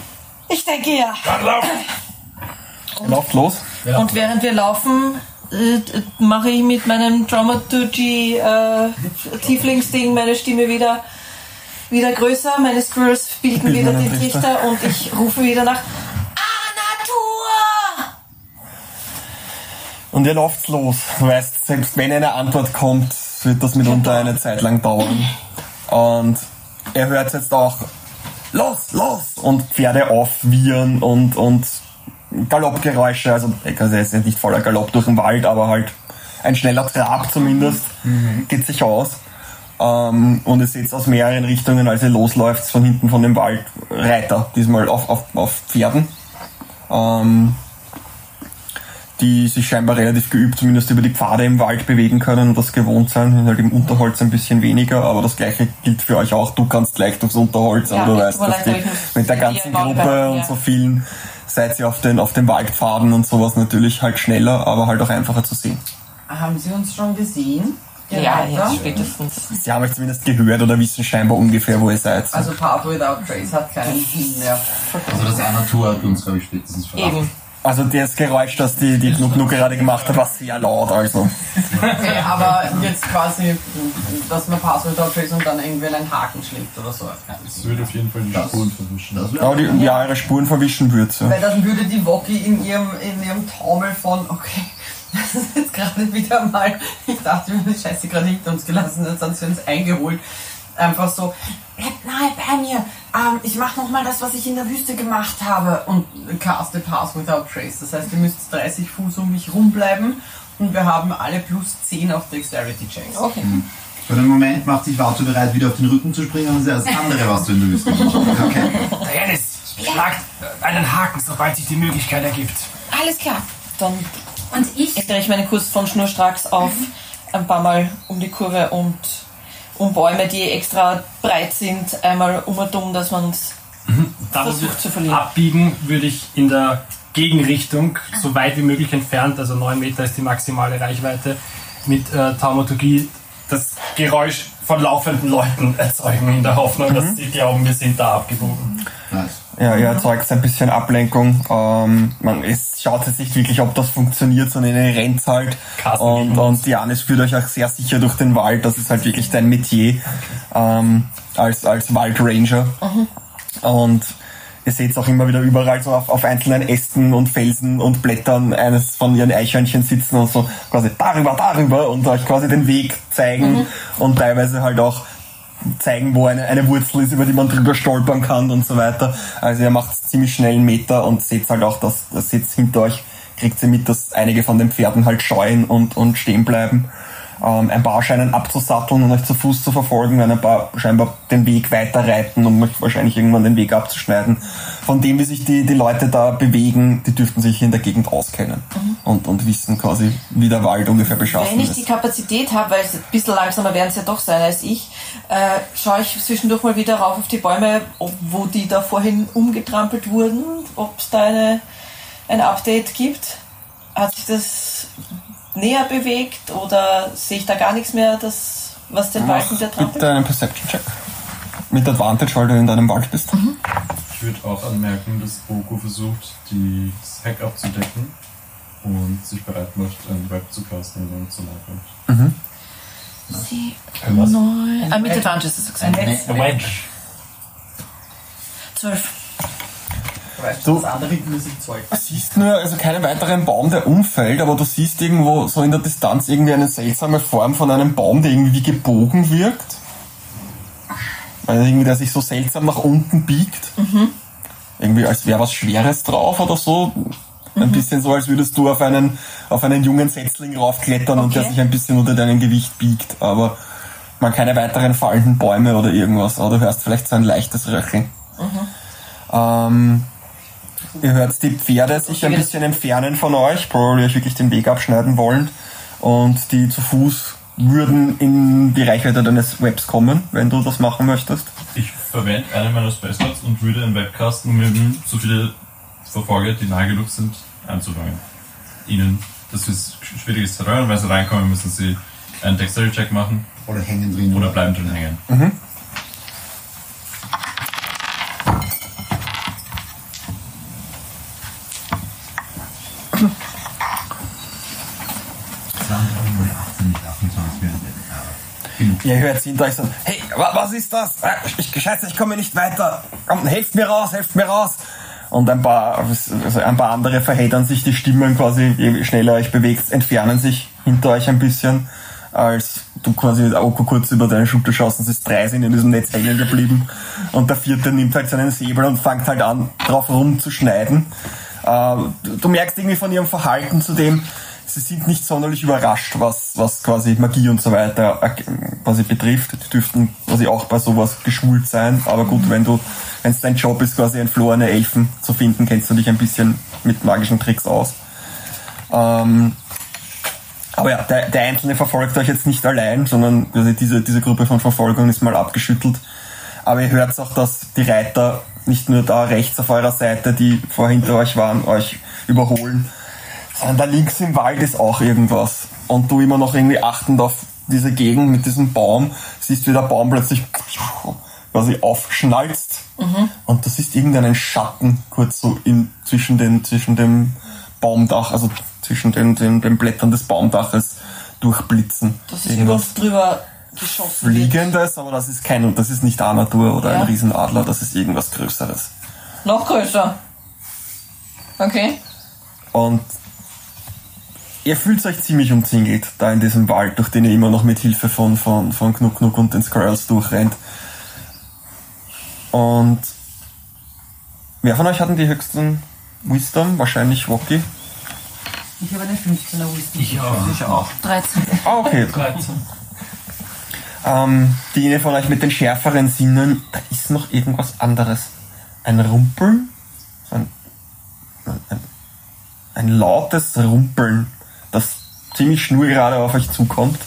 [SPEAKER 1] Ich denke ja.
[SPEAKER 3] Dann laufen!
[SPEAKER 2] Lauft los.
[SPEAKER 1] Und während wir laufen, äh, mache ich mit meinem Dramaturgy äh, Tieflingsding meine Stimme wieder wieder größer. Meine Squirrels bilden wieder den
[SPEAKER 2] Trichter.
[SPEAKER 1] Trichter und ich rufe wieder nach Natur.
[SPEAKER 2] Und ihr lauft los. Du weißt, selbst wenn eine Antwort kommt, wird das mitunter eine Zeit lang dauern. Und er hört jetzt auch los, los und Pferde aufwiehern und, und Galoppgeräusche, also also ist jetzt nicht voller Galopp durch den Wald, aber halt ein schneller Trab zumindest, geht sich aus. Ähm, und ihr seht aus mehreren Richtungen, als ihr losläuft, von hinten von dem Wald Reiter, diesmal auf, auf, auf Pferden. Ähm, die sich scheinbar relativ geübt, zumindest über die Pfade im Wald bewegen können und das gewohnt sein, sind halt im Unterholz ein bisschen weniger, aber das gleiche gilt für euch auch. Du kannst leicht durchs Unterholz,
[SPEAKER 1] Ja,
[SPEAKER 2] aber du
[SPEAKER 1] mit
[SPEAKER 2] weißt, dass die, mit der ganzen Gruppe
[SPEAKER 1] bleiben,
[SPEAKER 2] und
[SPEAKER 1] ja.
[SPEAKER 2] so vielen seid ihr auf den, auf den Waldpfaden und sowas natürlich halt schneller, aber halt auch einfacher zu sehen.
[SPEAKER 8] Haben Sie uns schon gesehen?
[SPEAKER 1] Ja,
[SPEAKER 8] Reiter?
[SPEAKER 1] jetzt spätestens.
[SPEAKER 2] Sie haben euch zumindest gehört oder wissen scheinbar ungefähr, wo ihr seid.
[SPEAKER 8] Also Path Without Trace hat keinen Sinn mehr.
[SPEAKER 6] Also das eine Tour hat uns, glaube ich, spätestens verraten.
[SPEAKER 1] Eben.
[SPEAKER 2] Also das Geräusch, das die, die Gnuk Gnuk gerade gemacht hat, war sehr laut, also.
[SPEAKER 8] Okay, aber jetzt quasi, dass man Without Trace und dann irgendwie einen Haken schlägt oder so.
[SPEAKER 9] Das würde auf jeden Fall die Spuren verwischen.
[SPEAKER 6] Das
[SPEAKER 2] Aber die, ja, ihre Spuren verwischen würdet ja.
[SPEAKER 8] Weil dann würde die Wokki in ihrem, in ihrem Taumel von, okay, (laughs) das ist jetzt gerade wieder mal, ich dachte, wir haben die Scheiße gerade hinter uns gelassen, jetzt haben sie uns eingeholt. Einfach so, bleibt nahe bei mir, ähm, ich mache nochmal das, was ich in der Wüste gemacht habe und caste Pass Without Trace. Das heißt, ihr müsst 30 Fuß um mich rumbleiben und wir haben alle plus 10 auf Dexterity Checks.
[SPEAKER 1] Okay.
[SPEAKER 6] Für den Moment macht sich Vato bereit, wieder auf den Rücken zu springen und das andere, was du in der Wüste machst. Okay.
[SPEAKER 3] Dianis, schlagt einen Haken, sobald sich die Möglichkeit ergibt.
[SPEAKER 1] Alles klar. Dann
[SPEAKER 11] Und ich,
[SPEAKER 1] ändere ich meinen Kurs von schnurstracks auf ein paar Mal um die Kurve und um Bäume, die extra breit sind, einmal um und um, dass man
[SPEAKER 3] Da wo
[SPEAKER 1] versucht zu verlieren.
[SPEAKER 3] abbiegen, würde ich in der Gegenrichtung, so weit wie möglich entfernt, also 9 Meter ist die maximale Reichweite, mit äh, Taumaturgie das Geräusch von laufenden Leuten erzeugen, in der Hoffnung, dass sie glauben, wir sind da abgebogen.
[SPEAKER 6] Nice.
[SPEAKER 2] Ja, ihr erzeugt ein bisschen Ablenkung. Ähm, man, es schaut jetzt nicht wirklich, ob das funktioniert, sondern ihr rennt halt.
[SPEAKER 3] Carsten
[SPEAKER 2] Und, und Janis führt euch auch sehr sicher durch den Wald. Das ist halt wirklich dein Metier ähm, als, als Waldranger. Und ihr seht auch immer wieder überall so auf, auf einzelnen Ästen und Felsen und Blättern eines von ihren Eichhörnchen sitzen und so quasi darüber, darüber und euch quasi den Weg zeigen und teilweise halt auch zeigen, wo eine, eine Wurzel ist, über die man drüber stolpern kann und so weiter. Also ihr macht ziemlich schnell einen Meter und seht halt auch, dass das jetzt hinter euch kriegt ihr mit, dass einige von den Pferden halt scheuen und, und stehen bleiben. Ähm, ein paar scheinen abzusatteln und euch zu Fuß zu verfolgen, während ein paar scheinbar den Weg weiter reiten, um euch wahrscheinlich irgendwann den Weg abzuschneiden. Von dem, wie sich die, die Leute da bewegen, die dürften sich in der Gegend auskennen. und, und wissen quasi, wie der Wald ungefähr beschaffen
[SPEAKER 1] Wenn ich
[SPEAKER 2] ist.
[SPEAKER 1] die Kapazität habe, weil es ein bisschen langsamer werden es ja doch sein als ich, äh, schaue ich zwischendurch mal wieder rauf auf die Bäume, ob, wo die da vorhin umgetrampelt wurden, ob es da eine, ein Update gibt. Hat sich das näher bewegt oder sehe ich da gar nichts mehr, das, was den Wald wieder trampelt?
[SPEAKER 2] Bitte einen Perception-Check. Mit Advantage, weil du in deinem Wald bist.
[SPEAKER 9] Ich würde auch anmerken, dass Boko versucht, die- das Heck abzudecken und sich bereit macht, ein Web zu casten, wenn er zu nahe kommt.
[SPEAKER 2] Mhm.
[SPEAKER 1] Sie,
[SPEAKER 9] Was?
[SPEAKER 1] neun, ah, mit Advantage hast du gesagt.
[SPEAKER 9] Ein Wedge.
[SPEAKER 1] Zwölf.
[SPEAKER 2] Du
[SPEAKER 3] Das andere Musikzeug.
[SPEAKER 2] siehst nur also keinen weiteren Baum, der umfällt, aber du siehst irgendwo so in der Distanz irgendwie eine seltsame Form von einem Baum, der irgendwie wie gebogen wirkt. Also irgendwie, der sich so seltsam nach unten biegt.
[SPEAKER 1] Mhm.
[SPEAKER 2] Irgendwie als wäre was Schweres drauf oder so. Ein
[SPEAKER 1] Mhm.
[SPEAKER 2] bisschen so, als würdest du auf einen, auf einen jungen Setzling raufklettern und der
[SPEAKER 1] Okay.
[SPEAKER 2] sich ein bisschen unter deinem Gewicht biegt. Aber man keine weiteren fallenden Bäume oder irgendwas. Aber du hörst vielleicht so ein leichtes Röcheln. Ähm, ihr hört die Pferde sich ein bisschen entfernen von euch, probably euch wirklich den Weg abschneiden wollen. Und die zu Fuß würden in die Reichweite deines Webs kommen, wenn du das machen möchtest.
[SPEAKER 9] Ich verwende einen meiner Spellslots und würde einen Webcasten, um eben so viele Verfolger, die nahe genug sind, einzufangen. Ihnen, das ist schwieriges Terrain, weil sie reinkommen, müssen sie einen Dexterity-Check machen.
[SPEAKER 6] Oder hängen drin.
[SPEAKER 9] Oder bleiben drin hängen.
[SPEAKER 2] Mhm. (laughs) Ihr hört sie hinter euch so, hey, wa was ist das? Ah, Ich scheiße, ich komme nicht weiter. Komm, helft mir raus, helft mir raus. Und ein paar, also ein paar andere verheddern sich die Stimmen quasi, je schneller euch bewegt, entfernen sich hinter euch ein bisschen, als du quasi Oko kurz über deine Schulter schaust und ist drei sind in diesem Netz hängen geblieben. Und der vierte nimmt halt seinen Säbel und fängt halt an, drauf rumzuschneiden. Äh, du merkst irgendwie von ihrem Verhalten zu dem, sie sind nicht sonderlich überrascht, was, was quasi Magie und so weiter äh, quasi betrifft. Die dürften quasi auch bei sowas geschult sein. Aber gut, wenn du, wenn es dein Job ist, quasi entflohene Elfen zu finden, kennst du dich ein bisschen mit magischen Tricks aus. Ähm, aber ja, der, der Einzelne verfolgt euch jetzt nicht allein, sondern quasi diese, diese Gruppe von Verfolgung ist mal abgeschüttelt. Aber ihr hört auch, dass die Reiter nicht nur da rechts auf eurer Seite, die vor hinter euch waren, euch überholen, da links im Wald ist auch irgendwas. Und du immer noch irgendwie achtend auf diese Gegend mit diesem Baum, siehst wie der Baum plötzlich quasi aufschnalzt
[SPEAKER 1] Mhm.
[SPEAKER 2] und du siehst irgendeinen Schatten kurz so in, zwischen, den, zwischen dem Baumdach, also zwischen den, den, den Blättern des Baumdaches durchblitzen.
[SPEAKER 1] Das ist über uns drüber geschossen. wird.
[SPEAKER 2] Fliegendes, aber das ist kein, das ist nicht Armatur oder
[SPEAKER 1] Ja.
[SPEAKER 2] ein Riesenadler, das ist irgendwas Größeres.
[SPEAKER 1] Noch größer. Okay.
[SPEAKER 2] Und ihr fühlt euch ziemlich umzingelt da in diesem Wald, durch den ihr immer noch mit Hilfe von, von, von Knuck Knuck und den Squirrels durchrennt. Und wer von euch hat denn die höchsten Wisdom? Wahrscheinlich Rocky.
[SPEAKER 8] Ich habe eine 15er Wisdom.
[SPEAKER 3] Ich auch.
[SPEAKER 8] Ich auch.
[SPEAKER 1] 13.
[SPEAKER 2] Ah, okay. Ähm, die von euch mit den schärferen Sinnen, da ist noch irgendwas anderes. Ein Rumpeln? Ein, ein, ein lautes Rumpeln, das ziemlich schnurgerade auf euch zukommt.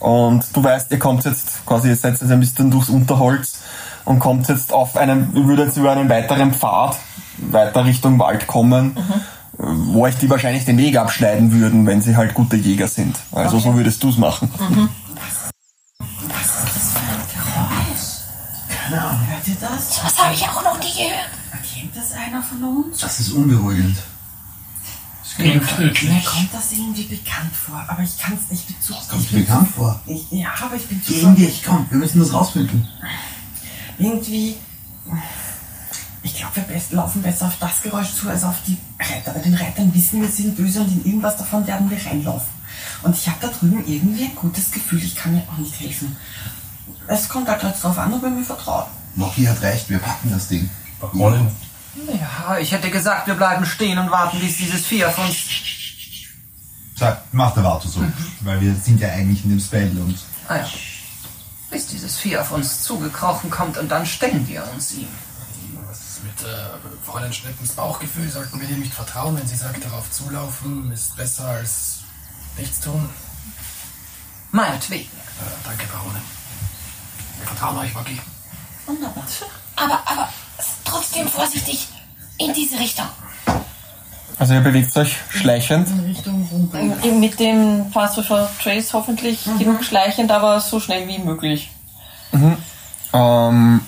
[SPEAKER 2] Und du weißt, ihr kommt jetzt quasi, ihr seid jetzt ein bisschen durchs Unterholz und kommt jetzt auf einen, ihr würdet jetzt über einen weiteren Pfad weiter Richtung Wald kommen, wo euch die wahrscheinlich den Weg abschneiden würden, wenn sie halt gute Jäger sind. Also so würdest du es machen.
[SPEAKER 8] Mhm. Keine Ahnung, hört ihr das?
[SPEAKER 1] Was habe ich auch noch nie gehört?
[SPEAKER 8] Erkennt das einer von uns?
[SPEAKER 6] Das ist unberuhigend.
[SPEAKER 8] Mir, mir kommt das irgendwie bekannt vor, aber ich kann es nicht bezug.
[SPEAKER 6] Kommt dir bekannt vor?
[SPEAKER 8] Ich, ja, aber ich bin zu
[SPEAKER 6] Gegen dich, komm, wir müssen das rausfinden.
[SPEAKER 8] Irgendwie. Ich glaube, wir best, laufen besser auf das Geräusch zu als auf die Reiter. Bei den Reitern wissen wir, sie sind böse und in irgendwas davon werden wir reinlaufen. Und ich habe da drüben irgendwie ein gutes Gefühl, ich kann mir auch nicht helfen. Es kommt halt jetzt drauf an, ob ihr mir vertraut.
[SPEAKER 6] Loki hat recht, wir packen das Ding.
[SPEAKER 9] Rollen.
[SPEAKER 7] Ja, ich hätte gesagt, wir bleiben stehen und warten, bis dieses Vieh auf uns.
[SPEAKER 6] Sag, mach der Warte so. Weil wir sind ja eigentlich in dem Spell und.
[SPEAKER 7] Ah ja. Bis dieses Vieh auf uns zugekrochen kommt und dann stellen wir uns ihm.
[SPEAKER 10] Was ist mit
[SPEAKER 3] äh, Fräulein Schneppens Bauchgefühl sollten wir ihr nicht vertrauen, wenn sie sagt, darauf zulaufen ist besser als nichts tun.
[SPEAKER 7] Meinetwegen.
[SPEAKER 3] Äh, danke, Baronin. Wir vertrauen euch, Magie.
[SPEAKER 12] Wunderbar. Aber, aber trotzdem vorsichtig in diese Richtung.
[SPEAKER 2] Also ihr bewegt euch schleichend.
[SPEAKER 1] Mit dem Pass for Trace hoffentlich genug schleichend, aber so schnell wie möglich.
[SPEAKER 2] Mhm. Ähm,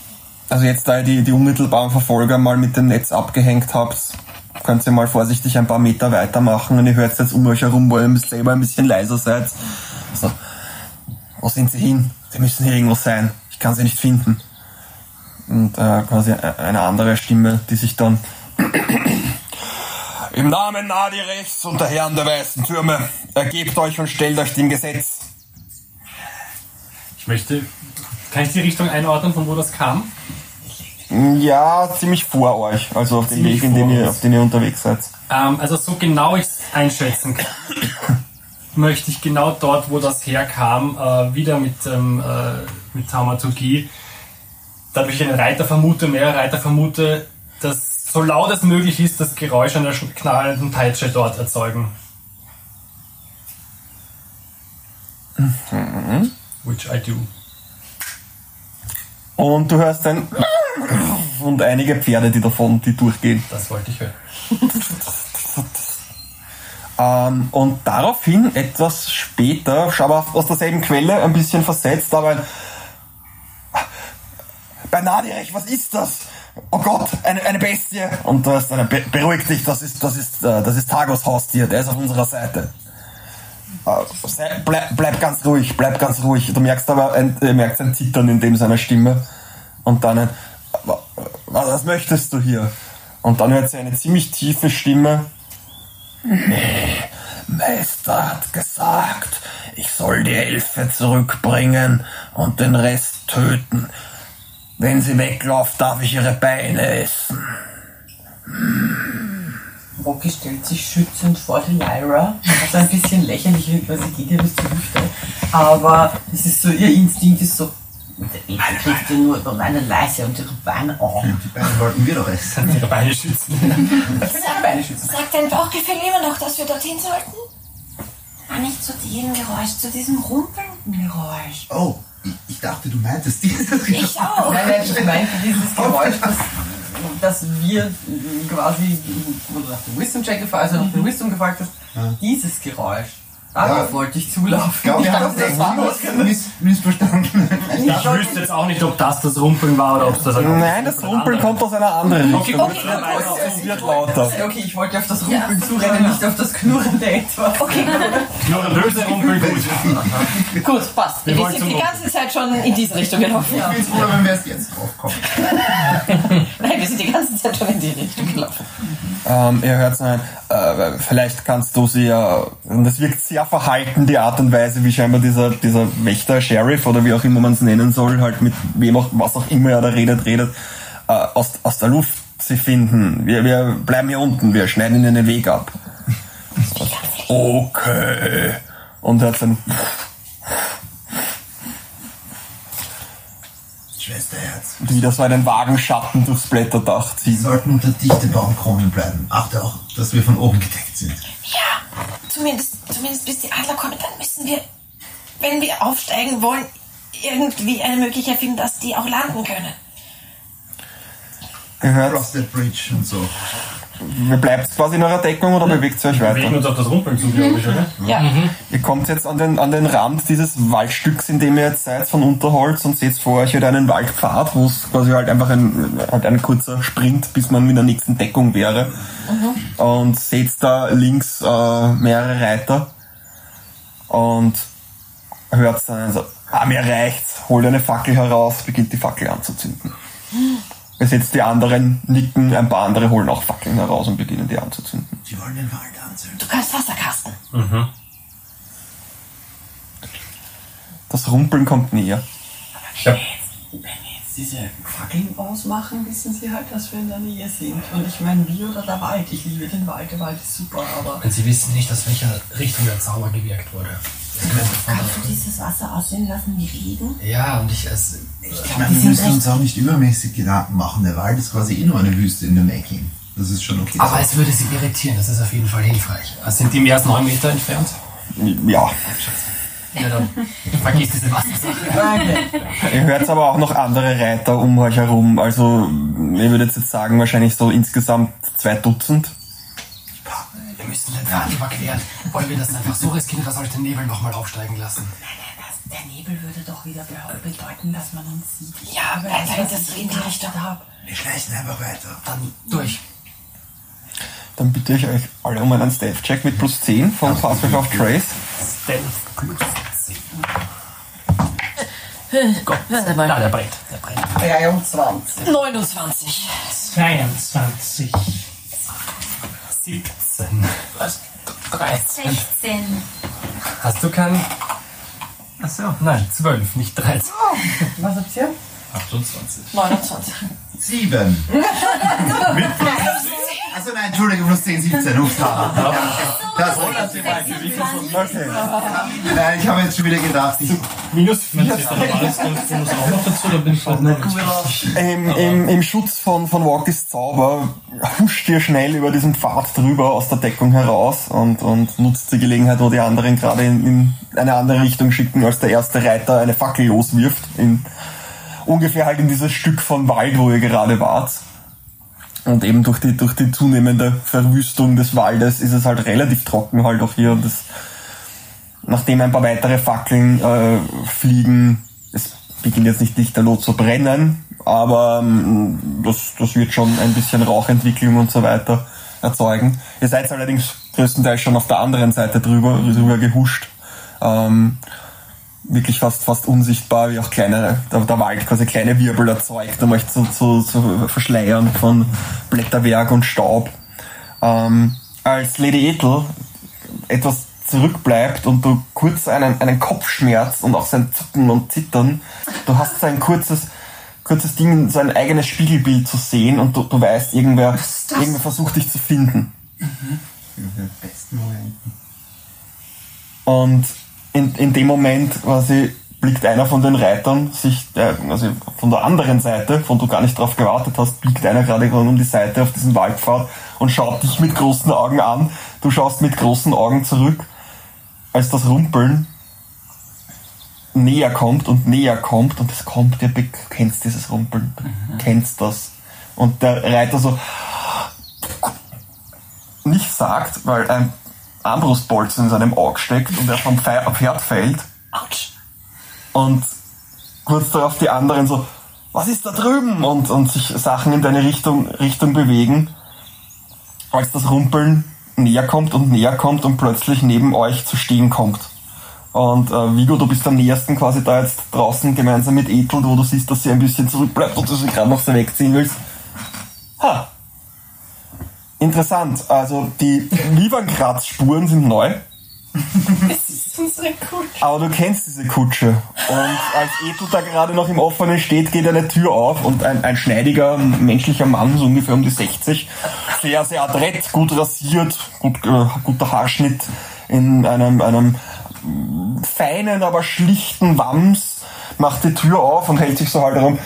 [SPEAKER 2] also jetzt, da ihr die, die unmittelbaren Verfolger mal mit dem Netz abgehängt habt, könnt ihr mal vorsichtig ein paar Meter weitermachen und ihr hört jetzt um euch herum, wo ihr selber ein bisschen leiser seid. So, wo sind sie hin? Sie müssen hier irgendwo sein. Ich kann sie nicht finden. Und äh, quasi eine andere Stimme, die sich dann (coughs) im Namen Nadirechs und der Herren der weißen Türme, ergebt euch und stellt euch dem Gesetz.
[SPEAKER 3] Ich möchte. Kann ich die Richtung einordnen, von wo das kam?
[SPEAKER 2] Ja, ziemlich vor euch, also auf dem Weg, in dem ihr, auf den ihr unterwegs seid.
[SPEAKER 3] Ähm, also so genau ich es einschätzen kann, (coughs) möchte ich genau dort, wo das herkam, äh, wieder mit, ähm, äh, mit Taumaturgie, dadurch ich einen Reiter vermute, mehrere Reiter vermute, dass so laut es möglich ist, das Geräusch einer knallenden Peitsche dort erzeugen.
[SPEAKER 2] Mhm.
[SPEAKER 3] Which I do.
[SPEAKER 2] Und du hörst ein (laughs) und einige Pferde, die davon, die durchgehen.
[SPEAKER 3] Das wollte ich hören. (laughs)
[SPEAKER 2] Ähm, und daraufhin, etwas später, aber aus derselben Quelle, ein bisschen versetzt, aber ein bei Nadirech, was ist das? Oh Gott, eine, eine Bestie. Und du hast eine, Be beruhig dich, das ist, das ist, äh, das ist Tagos Haustier, der ist auf unserer Seite. Äh, bleib, bleib ganz ruhig, bleib ganz ruhig. Du merkst aber ein, du merkst ein Zittern in dem seiner Stimme. Und dann ein, "Wa- was, was möchtest du hier? Und dann hört sie eine ziemlich tiefe Stimme. Nee, Meister hat gesagt, ich soll die Elfe zurückbringen und den Rest töten. Wenn sie wegläuft, darf ich ihre Beine essen.
[SPEAKER 8] Rocky stellt sich schützend vor die Lyra, was ein bisschen lächerlich wird, weil sie geht ja bis zur Hüfte. Aber es ist so, ihr Instinkt ist so, der Elfe kriegt ja nur über meine Leiche und ihre Beine an.
[SPEAKER 6] Die Beine wollten wir doch essen.
[SPEAKER 3] Ihre Beine schützen.
[SPEAKER 8] Ich will ihre Beine schützen.
[SPEAKER 12] Sagt dein Bauchgefühl immer noch, dass wir dorthin sollten? Ah, nicht zu dem Geräusch, zu diesem rumpelnden Geräusch.
[SPEAKER 6] Oh, ich, ich dachte, du meintest dieses (laughs)
[SPEAKER 12] Ich auch.
[SPEAKER 8] Nein, nein, ich meinte dieses Geräusch, das, das wir äh, quasi, wo du nach dem Wisdom-Check gefragt also nach dem Wisdom gefragt hast, dieses Geräusch. Darauf
[SPEAKER 6] Ja.
[SPEAKER 8] wollte ich zulaufen.
[SPEAKER 6] Ich glaube, wir haben das
[SPEAKER 8] war was.
[SPEAKER 6] miss, missverstanden.
[SPEAKER 3] Ich wüsste jetzt auch nicht, ob das das Rumpeln war oder ob es das ein
[SPEAKER 2] Nein, das Rumpeln kommt aus einer anderen
[SPEAKER 3] Okay,
[SPEAKER 2] Richtung.
[SPEAKER 3] gut.
[SPEAKER 2] Es wird lauter.
[SPEAKER 8] Okay, ich wollte auf das Rumpeln zurennen, nicht auf das knurrende etwas.
[SPEAKER 12] Okay,
[SPEAKER 3] Nur ein böse Rumpel, gut.
[SPEAKER 1] Gut, passt.
[SPEAKER 3] Wir
[SPEAKER 1] Wir, sind die ganze Zeit schon in diese Richtung gelaufen.
[SPEAKER 6] Ich bin froh, wenn wir erst jetzt draufkommen. (laughs)
[SPEAKER 1] Nein, wir sind die ganze Zeit schon in die Richtung gelaufen.
[SPEAKER 2] Ähm, ihr hört nein, äh, vielleicht kannst du sie ja, und das wirkt sehr verhalten, die Art und Weise, wie scheinbar dieser, dieser Wächter, Sheriff oder wie auch immer man es nennen soll, halt mit wem auch, was auch immer er da redet, redet, äh, aus, aus der Luft sie finden. Wir, wir bleiben hier unten, wir schneiden ihnen den Weg ab. (laughs) Okay. Und hört dann,
[SPEAKER 6] Schwesterherz.
[SPEAKER 2] wieder so einen Wagenschatten durchs Blätterdach
[SPEAKER 6] Wir
[SPEAKER 2] ziehen.
[SPEAKER 6] sollten unter dichte Baumkronen bleiben. Achte auch, dass wir von oben gedeckt sind.
[SPEAKER 12] Ja, zumindest, zumindest bis die Adler kommen, dann müssen wir, wenn wir aufsteigen wollen, irgendwie eine Möglichkeit finden, dass die auch landen können.
[SPEAKER 2] Ihr hört,
[SPEAKER 6] Frosted Bridge und so.
[SPEAKER 2] Ihr bleibt quasi in eurer Deckung oder bewegt ihr euch
[SPEAKER 3] Wir
[SPEAKER 2] weiter?
[SPEAKER 3] bewegen uns auf das Rumpeln zu, glaube ich, oder?
[SPEAKER 1] Ja.
[SPEAKER 2] Ihr kommt jetzt an den, an den Rand dieses Waldstücks, in dem ihr jetzt seid, von Unterholz und seht vor euch halt einen Waldpfad, wo es quasi halt einfach ein, halt ein kurzer Sprint, bis man mit der nächsten Deckung wäre. Und seht da links äh, mehrere Reiter und hört dann so, ah, mir reicht's, holt eine Fackel heraus, beginnt die Fackel anzuzünden. (laughs) Ihr seht die anderen nicken, ein paar andere holen auch Fackeln heraus und beginnen die anzuzünden.
[SPEAKER 6] Sie wollen den Wald anzünden.
[SPEAKER 12] Du kannst Wasser kasten.
[SPEAKER 2] Das Rumpeln kommt näher.
[SPEAKER 3] Hab,
[SPEAKER 8] Wenn wir jetzt diese Fackeln ausmachen, wissen sie halt, dass wir in der Nähe sind. Und ich meine, wir oder der Wald. Ich liebe den Wald, der Wald ist super, aber
[SPEAKER 3] und Sie wissen nicht, aus welcher Richtung der Zauber gewirkt wurde.
[SPEAKER 12] Kannst du dieses Wasser aussehen lassen wie Regen?
[SPEAKER 13] Ja, und ich es.
[SPEAKER 6] Ich meine, wir müssen uns auch nicht übermäßig Gedanken machen. Der Wald ist quasi eh nur eine Wüste in dem Making. Das ist schon okay.
[SPEAKER 13] Aber es würde sie irritieren, das ist auf jeden Fall hilfreich.
[SPEAKER 3] Also Sind die mehr als neun Meter entfernt?
[SPEAKER 2] Ja.
[SPEAKER 13] Ja, dann vergiss diese Wassersache.
[SPEAKER 2] Ihr hört aber auch noch andere Reiter um euch herum. Also, ich würde jetzt sagen, wahrscheinlich so insgesamt zwei Dutzend.
[SPEAKER 13] Wir müssen den Pfad überqueren. Wollen wir das einfach so riskieren, dass euch den Nebel nochmal aufsteigen lassen?
[SPEAKER 12] Der Nebel würde doch wieder be- bedeuten, dass man uns sieht.
[SPEAKER 1] Ja, aber
[SPEAKER 12] Weil
[SPEAKER 1] also,
[SPEAKER 12] ich
[SPEAKER 1] das
[SPEAKER 12] das
[SPEAKER 1] in die Richtung
[SPEAKER 12] habe.
[SPEAKER 6] Wir schleichen einfach weiter.
[SPEAKER 13] Dann durch.
[SPEAKER 2] Dann bitte ich euch alle um einen Stealth-Check mit plus 10 von Fastback of Trace.
[SPEAKER 3] Stealth plus 10.
[SPEAKER 1] Gott, warte mal.
[SPEAKER 3] Ah, der brennt. Der brennt.
[SPEAKER 8] 23.
[SPEAKER 1] 29.
[SPEAKER 3] 22. 17. Was? 13.
[SPEAKER 11] 16.
[SPEAKER 3] Hast du keinen. Achso, nein, 12, nicht 13.
[SPEAKER 8] Was habt ihr?
[SPEAKER 9] 28.
[SPEAKER 1] 29.
[SPEAKER 6] Sieben. Also nein, Entschuldigung, plus 10, 17. Ups, da. Ja, das
[SPEAKER 2] Okay.
[SPEAKER 6] Nein, ich habe jetzt schon wieder gedacht, ich,
[SPEAKER 3] Minus 4.
[SPEAKER 10] Normales Golfbonus auch noch dazu, da bin ich auch noch
[SPEAKER 2] Im, im, Im Schutz von, von Walkys Zauber huscht ihr schnell über diesen Pfad drüber aus der Deckung heraus und, und nutzt die Gelegenheit, wo die anderen gerade in, in eine andere Richtung schicken, als der erste Reiter eine Fackel loswirft. In, ungefähr halt in dieses Stück von Wald, wo ihr gerade wart. Und eben durch die, durch die zunehmende Verwüstung des Waldes ist es halt relativ trocken halt auch hier. Und das, nachdem ein paar weitere Fackeln äh, fliegen, es beginnt jetzt nicht lichterloh zu brennen, aber ähm, das, das wird schon ein bisschen Rauchentwicklung und so weiter erzeugen. Ihr seid allerdings größtenteils schon auf der anderen Seite drüber, drüber gehuscht. Ähm, wirklich fast, fast unsichtbar, wie auch kleine, der, der Wald quasi kleine Wirbel erzeugt, um euch zu, zu, zu verschleiern von Blätterwerk und Staub. Ähm, als Lady Ethel etwas zurückbleibt und du kurz einen, einen Kopfschmerz und auch sein Zucken und Zittern, du hast so ein kurzes, kurzes Ding, so ein eigenes Spiegelbild zu sehen und du, du weißt, irgendwer, irgendwer versucht dich zu finden.
[SPEAKER 6] besten Momenten.
[SPEAKER 2] Und in, in dem Moment quasi blickt einer von den Reitern sich, äh, also von der anderen Seite, von du gar nicht drauf gewartet hast, blickt einer gerade um die Seite auf diesen Waldpfad und schaut dich mit großen Augen an. Du schaust mit großen Augen zurück, als das Rumpeln näher kommt und näher kommt und es kommt, be- kennst dieses Rumpeln, du kennst das. Und der Reiter so nicht sagt, weil ein Armbrustbolzen in seinem Auge steckt und er vom Pfe- Pferd fällt.
[SPEAKER 1] Autsch.
[SPEAKER 2] Und kurz darauf die anderen so, was ist da drüben? Und, und sich Sachen in deine Richtung, Richtung bewegen. Als das Rumpeln näher kommt und näher kommt und plötzlich neben euch zu stehen kommt. Und äh, Vigo, du bist am nähersten quasi da jetzt draußen gemeinsam mit Ethel, wo du siehst, dass sie ein bisschen zurückbleibt und du sie gerade noch so wegziehen willst. Ha! Interessant. Also die Liebernkratzspuren sind neu.
[SPEAKER 1] Es ist unsere Kutsche.
[SPEAKER 2] Aber du kennst diese Kutsche. Und als Ethel da gerade noch im Offenen steht, geht eine Tür auf und ein, ein schneidiger, menschlicher Mann, so ungefähr um die 60, sehr, sehr adrett, gut rasiert, gut, äh, guter Haarschnitt, in einem, einem feinen, aber schlichten Wams, macht die Tür auf und hält sich so halt herum.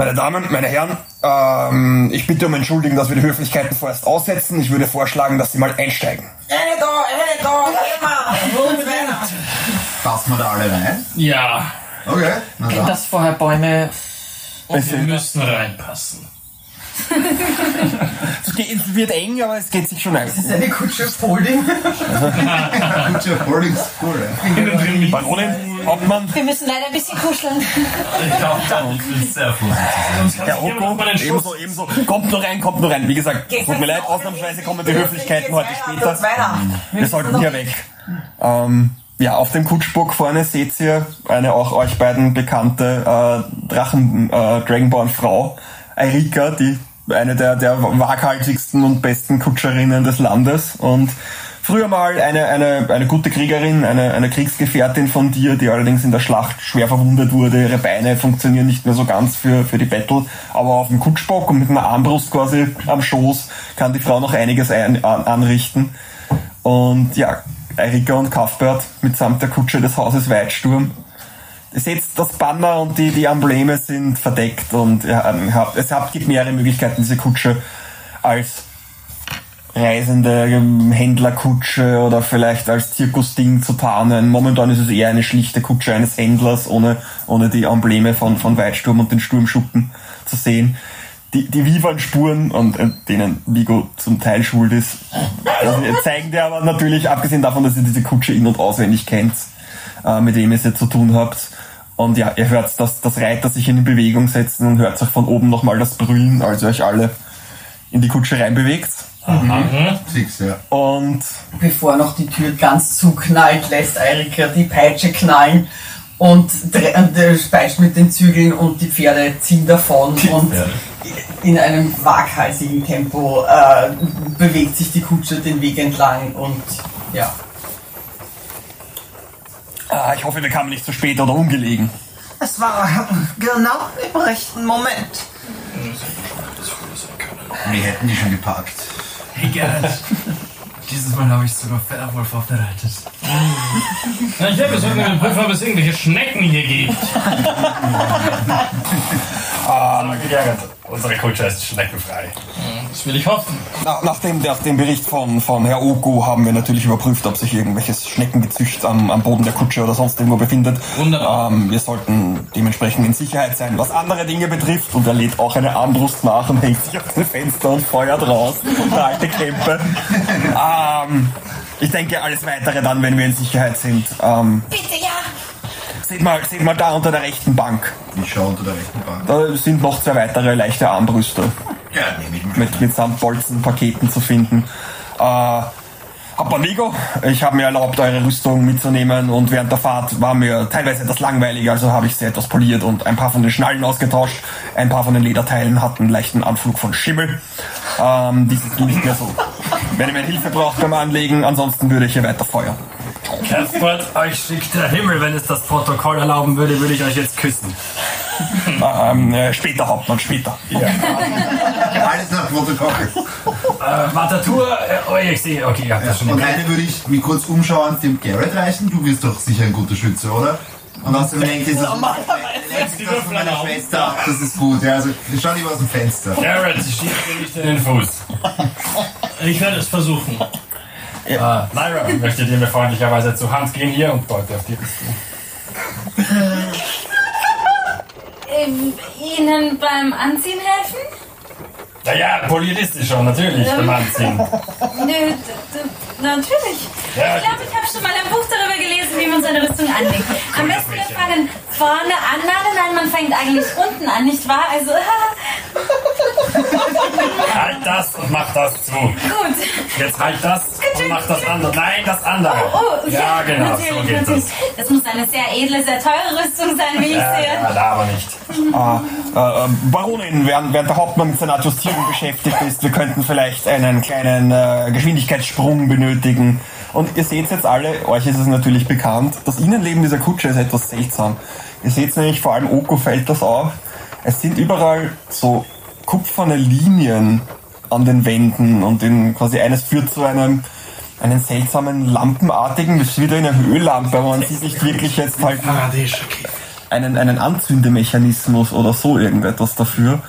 [SPEAKER 2] Meine Damen, meine Herren, ähm, ich bitte um Entschuldigung, dass wir die Höflichkeiten vorerst aussetzen. Ich würde vorschlagen, dass Sie mal einsteigen.
[SPEAKER 8] Eine da, eine da, immer.
[SPEAKER 6] Passen wir da alle rein?
[SPEAKER 10] Ja,
[SPEAKER 6] Okay, na dann.
[SPEAKER 1] Dass vorher Bäume.
[SPEAKER 10] und wir müssen reinpassen. (laughs)
[SPEAKER 2] Es wird eng, aber es geht sich schon ein.
[SPEAKER 8] Das ist eine Kutsche Folding.
[SPEAKER 6] Kutsche Holding School.
[SPEAKER 2] Baronin, Hauptmann,
[SPEAKER 12] Wir müssen leider ein bisschen kuscheln.
[SPEAKER 9] Ich glaube, ich bin sehr vorsichtig.
[SPEAKER 2] der Oko, ebenso, ebenso. Kommt nur rein, kommt nur rein. Wie gesagt, tut mir leid, ausnahmsweise kommen die Höflichkeiten heute später. Wir sollten hier weg. Ähm, ja, auf dem Kutschbock vorne seht ihr eine auch euch beiden bekannte äh, Drachen, äh, Dragonborn-Frau, Erika, die eine der, der waghalsigsten und besten Kutscherinnen des Landes und früher mal eine, eine, eine gute Kriegerin, eine, eine Kriegsgefährtin von dir, die allerdings in der Schlacht schwer verwundet wurde. Ihre Beine funktionieren nicht mehr so ganz für, für die Battle, aber auf dem Kutschbock und mit einer Armbrust quasi am Schoß kann die Frau noch einiges ein, an, anrichten. Und ja, Erika und Kaufbert mitsamt der Kutsche des Hauses Weitsturm. Ihr seht, das Banner und die, die Embleme sind verdeckt und ihr habt, es gibt mehrere Möglichkeiten, diese Kutsche als reisende Händlerkutsche oder vielleicht als Zirkusding zu tarnen. Momentan ist es eher eine schlichte Kutsche eines Händlers, ohne, ohne die Embleme von, von Weitsturm und den Sturmschuppen zu sehen. Die, die Vivan-Spuren, und äh, denen Vigo zum Teil schuld ist, äh, zeigen dir aber natürlich, abgesehen davon, dass ihr diese Kutsche in- und auswendig kennt, äh, mit wem ihr es jetzt zu tun habt. Und ja, ihr hört, dass das Reiter sich in Bewegung setzen und hört auch von oben nochmal das Brüllen, als ihr euch alle in die Kutsche reinbewegt.
[SPEAKER 6] Mhm. Fix, ja.
[SPEAKER 2] Und
[SPEAKER 8] Bevor noch die Tür ganz zuknallt, lässt Eirika die Peitsche knallen und, äh, peitscht mit den Zügeln und die Pferde ziehen davon und in einem waghalsigen Tempo äh, bewegt sich die Kutsche den Weg entlang und ja.
[SPEAKER 2] Ah, ich hoffe, wir kamen nicht zu spät oder ungelegen.
[SPEAKER 7] Es war genau im rechten Moment.
[SPEAKER 6] Wir hätten die schon geparkt.
[SPEAKER 13] Hey Gerrit, dieses Mal habe ich sogar Werwolf aufbereitet.
[SPEAKER 10] Na, ich habe sogar geprüft, ob es irgendwelche Schnecken hier gibt. (laughs)
[SPEAKER 2] Ähm,
[SPEAKER 3] Gerrit, unsere Kutsche ist schneckenfrei.
[SPEAKER 10] Das will ich hoffen.
[SPEAKER 2] nach, nach, dem, nach dem Bericht von, von Herr Oko haben wir natürlich überprüft, ob sich irgendwelches Schneckengezücht am, am Boden der Kutsche oder sonst irgendwo befindet.
[SPEAKER 10] Wunderbar.
[SPEAKER 2] Ähm, wir sollten dementsprechend in Sicherheit sein. Was andere Dinge betrifft, und er lädt auch eine Armbrust nach und hängt sich auf das Fenster und feuert raus. Der alte Kämpe. ähm, ich denke, alles weitere dann, wenn wir in Sicherheit sind. Ähm,
[SPEAKER 12] Bitte, ja.
[SPEAKER 2] Seht, mal, seht mal da unter der rechten Bank.
[SPEAKER 6] Ich schaue unter der rechten Bank.
[SPEAKER 2] Da sind noch zwei weitere leichte Armbrüste.
[SPEAKER 6] Ja, nehme ich mal.
[SPEAKER 2] mit, mit Samtbolzenpaketen zu finden. Äh, Abanigo, ich habe mir erlaubt, eure Rüstung mitzunehmen und während der Fahrt war mir teilweise etwas langweilig, also habe ich sie etwas poliert und ein paar von den Schnallen ausgetauscht. Ein paar von den Lederteilen hatten einen leichten Anflug von Schimmel. Ähm, die sind nicht mehr so. Wenn ihr mir Hilfe braucht beim Anlegen, ansonsten würde ich hier weiter feuern.
[SPEAKER 3] Cuthbert, euch schickt der Himmel, wenn es das Protokoll erlauben würde, würde ich euch jetzt küssen.
[SPEAKER 2] Ähm, äh, später, Hauptmann, später. (laughs)
[SPEAKER 6] Alles nach Protokoll.
[SPEAKER 3] Äh, Matatur, äh, oh, ich sehe, okay, ihr habt das schon
[SPEAKER 6] Und eine würde ich mich kurz umschauen, dem Garrett reichen. Du bist doch sicher ein guter Schütze, oder? Und außerdem lenkt es lenkt das von meiner Schwester. Das ist gut. Ja, also schau lieber aus dem Fenster.
[SPEAKER 3] Garrett, schießt dir nicht in den Fuß.
[SPEAKER 10] Ich werde es versuchen.
[SPEAKER 3] Äh, Lyra, möchtet ihr mir freundlicherweise zur Hand gehen hier und deute auf die Rüstung.
[SPEAKER 11] Ähm, Ihnen beim Anziehen helfen?
[SPEAKER 3] Naja, politistisch schon, natürlich,
[SPEAKER 11] Ja.
[SPEAKER 3] beim Anziehen.
[SPEAKER 11] Nö, natürlich.
[SPEAKER 3] Ja,
[SPEAKER 11] ich glaube, ich habe schon mal ein Buch darüber gelesen, wie man seine Rüstung anlegt. Am besten wir fangen vorne an. Nein, nein, man fängt eigentlich unten an, nicht wahr? Also, (laughs) (laughs)
[SPEAKER 3] das und mach das zu.
[SPEAKER 11] gut.
[SPEAKER 3] Jetzt halt das und mach das andere. Nein, das andere.
[SPEAKER 11] Oh,
[SPEAKER 3] ja, genau, so
[SPEAKER 11] natürlich,
[SPEAKER 3] geht
[SPEAKER 11] natürlich.
[SPEAKER 3] das.
[SPEAKER 11] Das muss eine sehr edle, sehr teure Rüstung sein, wie ich
[SPEAKER 3] Ja,
[SPEAKER 11] sehe.
[SPEAKER 3] ja, da aber nicht.
[SPEAKER 2] Äh, äh, Baronin, während, während der Hauptmann mit seiner Adjustierung beschäftigt ist, wir könnten vielleicht einen kleinen äh, Geschwindigkeitssprung benötigen. Und ihr seht jetzt alle, euch ist es natürlich bekannt, das Innenleben dieser Kutsche ist etwas seltsam. Ihr seht nämlich, vor allem Oko fällt das auf. Es sind überall so kupferne Linien an den Wänden und in quasi eines führt zu einem einen seltsamen lampenartigen, das ist wieder eine Öllampe, aber man sieht nicht wirklich jetzt halt einen, einen Anzündemechanismus oder so irgendetwas dafür.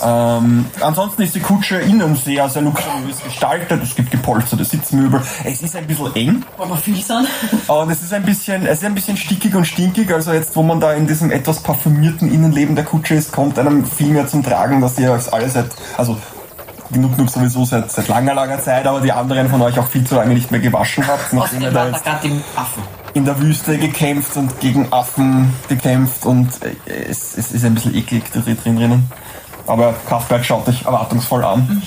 [SPEAKER 2] Ähm, ansonsten ist die Kutsche innen sehr, sehr luxuriös gestaltet. Es gibt gepolsterte Sitzmöbel. Es ist ein bisschen eng.
[SPEAKER 1] Aber viel sind.
[SPEAKER 2] Und es ist ein bisschen, es ist ein bisschen stickig und stinkig. Also jetzt, wo man da in diesem etwas parfümierten Innenleben der Kutsche ist, kommt einem viel mehr zum Tragen, dass ihr euch alle seit, also genug genug sowieso seit, seit langer, langer Zeit, aber die anderen von euch auch viel zu lange nicht mehr gewaschen habt, nachdem ihr da jetzt
[SPEAKER 1] gerade im Affen.
[SPEAKER 2] in der Wüste gekämpft und gegen Affen gekämpft und äh, es, es ist ein bisschen eklig da drin drinnen. Aber Kraftwerk schaut dich erwartungsvoll an.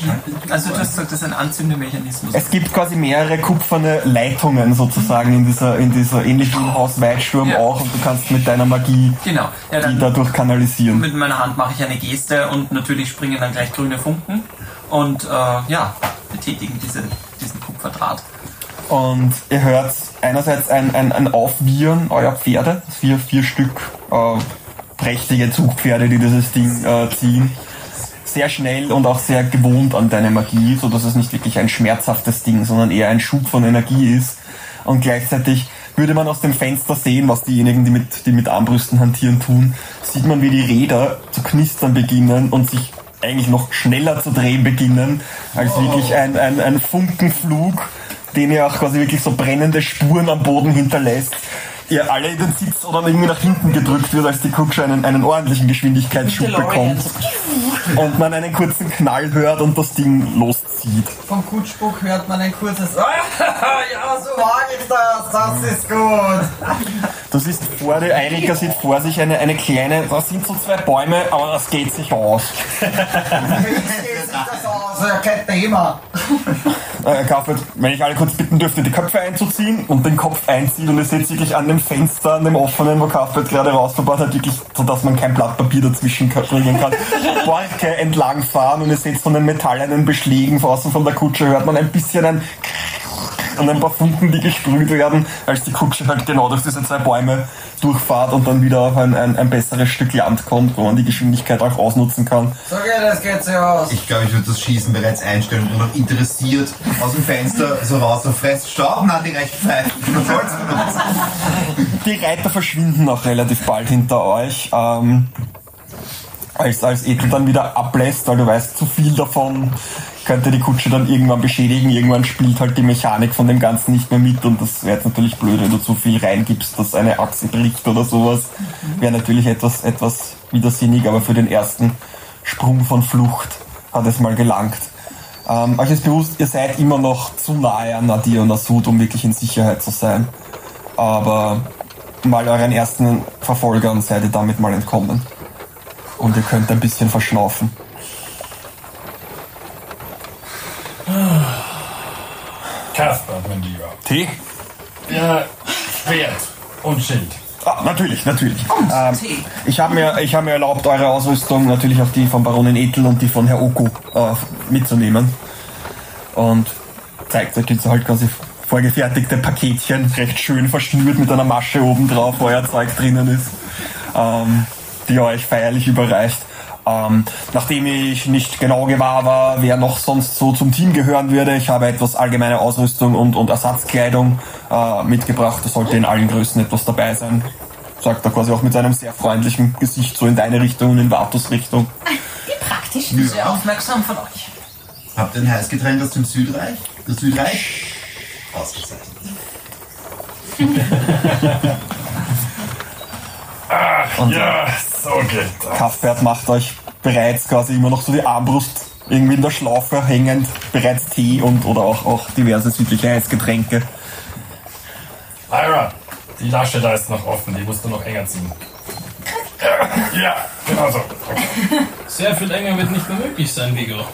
[SPEAKER 7] Also du hast gesagt, das ist ein Anzündemechanismus.
[SPEAKER 2] Es gibt quasi mehrere kupferne Leitungen sozusagen in dieser, in dieser ähnlich wie im Haus Weitsturm
[SPEAKER 7] Ja.
[SPEAKER 2] auch und du kannst mit deiner Magie
[SPEAKER 7] Genau. Ja,
[SPEAKER 2] die dadurch kanalisieren.
[SPEAKER 7] mit meiner Hand mache ich eine Geste und natürlich springen dann gleich grüne Funken und äh, ja, betätigen diese, diesen Kupferdraht.
[SPEAKER 2] Und ihr hört einerseits ein, ein, ein Aufwiehern eurer Pferde, vier, vier Stück äh, prächtige Zugpferde, die dieses Ding äh, ziehen. Sehr schnell und auch sehr gewohnt an deine Magie, so dass es nicht wirklich ein schmerzhaftes Ding, sondern eher ein Schub von Energie ist. und gleichzeitig würde man aus dem Fenster sehen, was diejenigen, die mit, die mit Armbrüsten hantieren, tun, sieht man, wie die Räder zu knistern beginnen und sich eigentlich noch schneller zu drehen beginnen, als wirklich ein, ein, ein Funkenflug, den ja auch quasi wirklich so brennende Spuren am Boden hinterlässt. Ihr alle in den Sitz oder irgendwie nach hinten gedrückt wird, als die Kutsche einen, einen ordentlichen Geschwindigkeitsschub bekommt und man einen kurzen Knall hört und das Ding loszieht.
[SPEAKER 8] Vom Kutschbuck hört man ein kurzes (laughs) Ja, so mag ich das, das ist gut.
[SPEAKER 2] Du siehst vor dir, Eirika sieht vor sich eine, eine kleine, da sind so zwei Bäume, aber das geht sich aus.
[SPEAKER 8] Das aus? Kein Thema.
[SPEAKER 2] Äh, Kaufert, wenn ich alle kurz bitten dürfte, die Köpfe einzuziehen und den Kopf einzieht und ihr seht wirklich an dem Fenster, an dem offenen, wo Kaufert gerade rausverbaut hat, wirklich, so dass man kein Blatt Papier dazwischen bringen kann, (laughs) Borke entlangfahren und ihr seht von den metallenen Beschlägen von außen von der Kutsche, hört man ein bisschen ein und ein paar Funken, die gesprüht werden, als die Kutsche halt genau durch diese zwei Bäume durchfahrt und dann wieder auf ein, ein, ein besseres Stück Land kommt, wo man die Geschwindigkeit auch ausnutzen kann.
[SPEAKER 8] So geht das geht so aus.
[SPEAKER 6] Ich glaube, ich würde das Schießen bereits einstellen und noch interessiert aus dem Fenster so raus, so fest Staub, na, die recht pfeifen. Was soll's benutzen?
[SPEAKER 2] Die Reiter verschwinden auch relativ bald hinter euch. Ähm, als, als Ethel dann wieder ablässt, weil du weißt, zu viel davon könnte die Kutsche dann irgendwann beschädigen. Irgendwann spielt halt die Mechanik von dem Ganzen nicht mehr mit und das wäre jetzt natürlich blöd, wenn du zu viel reingibst, dass eine Achse bricht oder sowas. Wäre natürlich etwas, etwas widersinnig, aber für den ersten Sprung von Flucht hat es mal gelangt. Ähm, euch ist bewusst, ihr seid immer noch zu nahe an Nadir und Asud, um wirklich in Sicherheit zu sein. Aber mal euren ersten Verfolgern seid ihr damit mal entkommen. Und ihr könnt ein bisschen verschnaufen.
[SPEAKER 10] Kasper, mein Lieber.
[SPEAKER 2] Tee?
[SPEAKER 10] Ja, Schwert und Schild.
[SPEAKER 2] Ah, natürlich, natürlich. Ähm, ich habe mir, ich hab mir erlaubt, eure Ausrüstung, natürlich auch die von Baronin Ethel und die von Herr Oku äh, mitzunehmen. Und zeigt euch jetzt halt quasi vorgefertigte Paketchen, recht schön verschnürt mit einer Masche oben drauf, wo euer Zeug drinnen ist, ähm, die ihr euch feierlich überreicht. Ähm, nachdem ich nicht genau gewahr war, wer noch sonst so zum Team gehören würde, ich habe etwas allgemeine Ausrüstung und, und Ersatzkleidung äh, mitgebracht. Da sollte in allen Größen etwas dabei sein. Sagt er quasi auch mit seinem sehr freundlichen Gesicht so in deine Richtung und in Vatus Richtung.
[SPEAKER 12] Wie praktisch.
[SPEAKER 7] Sehr aufmerksam von euch.
[SPEAKER 6] Habt ihr ein Heißgetränk aus dem Südreich? Das Südreich? Ausgezeichnet. (laughs)
[SPEAKER 2] Und
[SPEAKER 10] Ja, so geht das.
[SPEAKER 2] Kaffbert macht euch bereits quasi immer noch so die Armbrust irgendwie in der Schlaufe hängend, bereits Tee und oder auch, auch diverse südliche Heißgetränke.
[SPEAKER 10] Lyra, die Lasche da ist noch offen, die musst du noch enger ziehen. Ja, genau so. Okay. (laughs)
[SPEAKER 14] Sehr viel enger wird nicht mehr möglich sein, Vigo.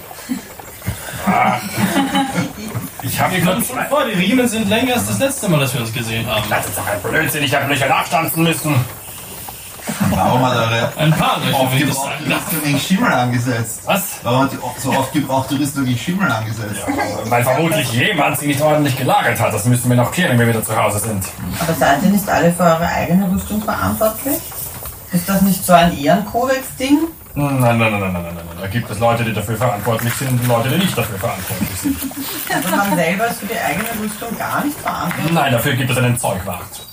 [SPEAKER 10] Ich habe
[SPEAKER 14] Wir kommen schon vor, die Riemen sind länger als das letzte Mal, dass wir uns gesehen haben.
[SPEAKER 10] Das ist doch ein Blödsinn, ich habe Löcher nachstanzen müssen.
[SPEAKER 6] Warum hat eure
[SPEAKER 14] Ein paar
[SPEAKER 6] aufgebrauchte. Rüstung gegen Schimmel angesetzt?
[SPEAKER 10] Was?
[SPEAKER 6] Warum hat die so aufgebrauchte Rüstung gegen Schimmel angesetzt?
[SPEAKER 10] Weil vermutlich jemand sie nicht ordentlich gelagert hat. Das müssen wir noch klären, wenn wir wieder zu Hause sind.
[SPEAKER 8] Aber seid ihr nicht alle für eure eigene Rüstung verantwortlich? Ist das nicht so ein Ehrenkodex-Ding?
[SPEAKER 10] Nein, nein, nein, nein, nein, nein, nein. Da gibt es Leute, die dafür verantwortlich sind und Leute, die nicht dafür verantwortlich sind. (laughs)
[SPEAKER 8] Also man selber ist für die eigene Rüstung gar nicht verantwortlich.
[SPEAKER 10] Nein, dafür gibt es einen Zeugwart.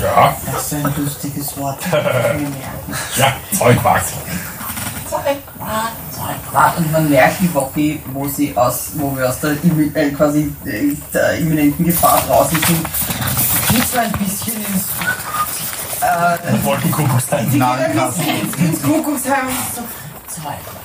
[SPEAKER 10] Ja,
[SPEAKER 8] Das ist ein lustiges Wort. (laughs)
[SPEAKER 10] Ja, Zeugwart.
[SPEAKER 8] Zeugwart. Und man merkt die Woche, wo sie aus, wo wir aus der äh, quasi äh, der imminenten Gefahr draußen sind, geht so ein bisschen ins äh,
[SPEAKER 10] Wolkenkuckuckstein.
[SPEAKER 8] die bisschen ins, ins Kuckucksheim. So, Zeugwart.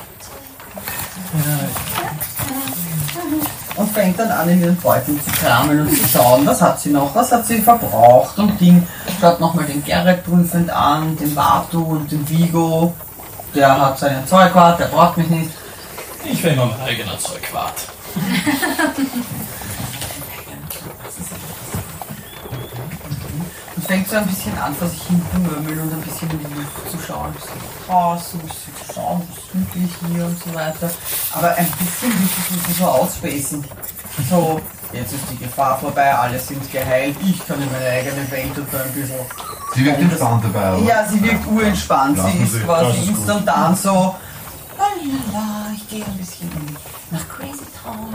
[SPEAKER 8] Und fängt dann an, in ihren Beuteln zu kramen und zu schauen, was hat sie noch, was hat sie verbraucht und Ding. Schaut nochmal den Gerrit prüfend an, den Vatu und den Vigo. Der hat seinen Zeugwart, der braucht mich nicht.
[SPEAKER 14] Ich wäre immer mein eigener Zeugwart. (laughs)
[SPEAKER 8] fängt so ein bisschen an, vor sich hin zu murmeln und ein bisschen in die Luft zu schauen. Ein bisschen draußen, ein bisschen zu schauen, was ist südlich hier und so weiter. Aber ein bisschen wie sie so ausspacen. So, jetzt ist die Gefahr vorbei, alle sind geheilt, ich kann in meine eigene Welt und da ein bisschen.
[SPEAKER 6] Sie wirkt entspannt dabei, oder?
[SPEAKER 8] Ja, sie wirkt urentspannt.
[SPEAKER 6] Lassen
[SPEAKER 8] Sie
[SPEAKER 6] Sie,
[SPEAKER 8] ist quasi instantan so. Lalala, ich gehe ein bisschen nach Crazy Town.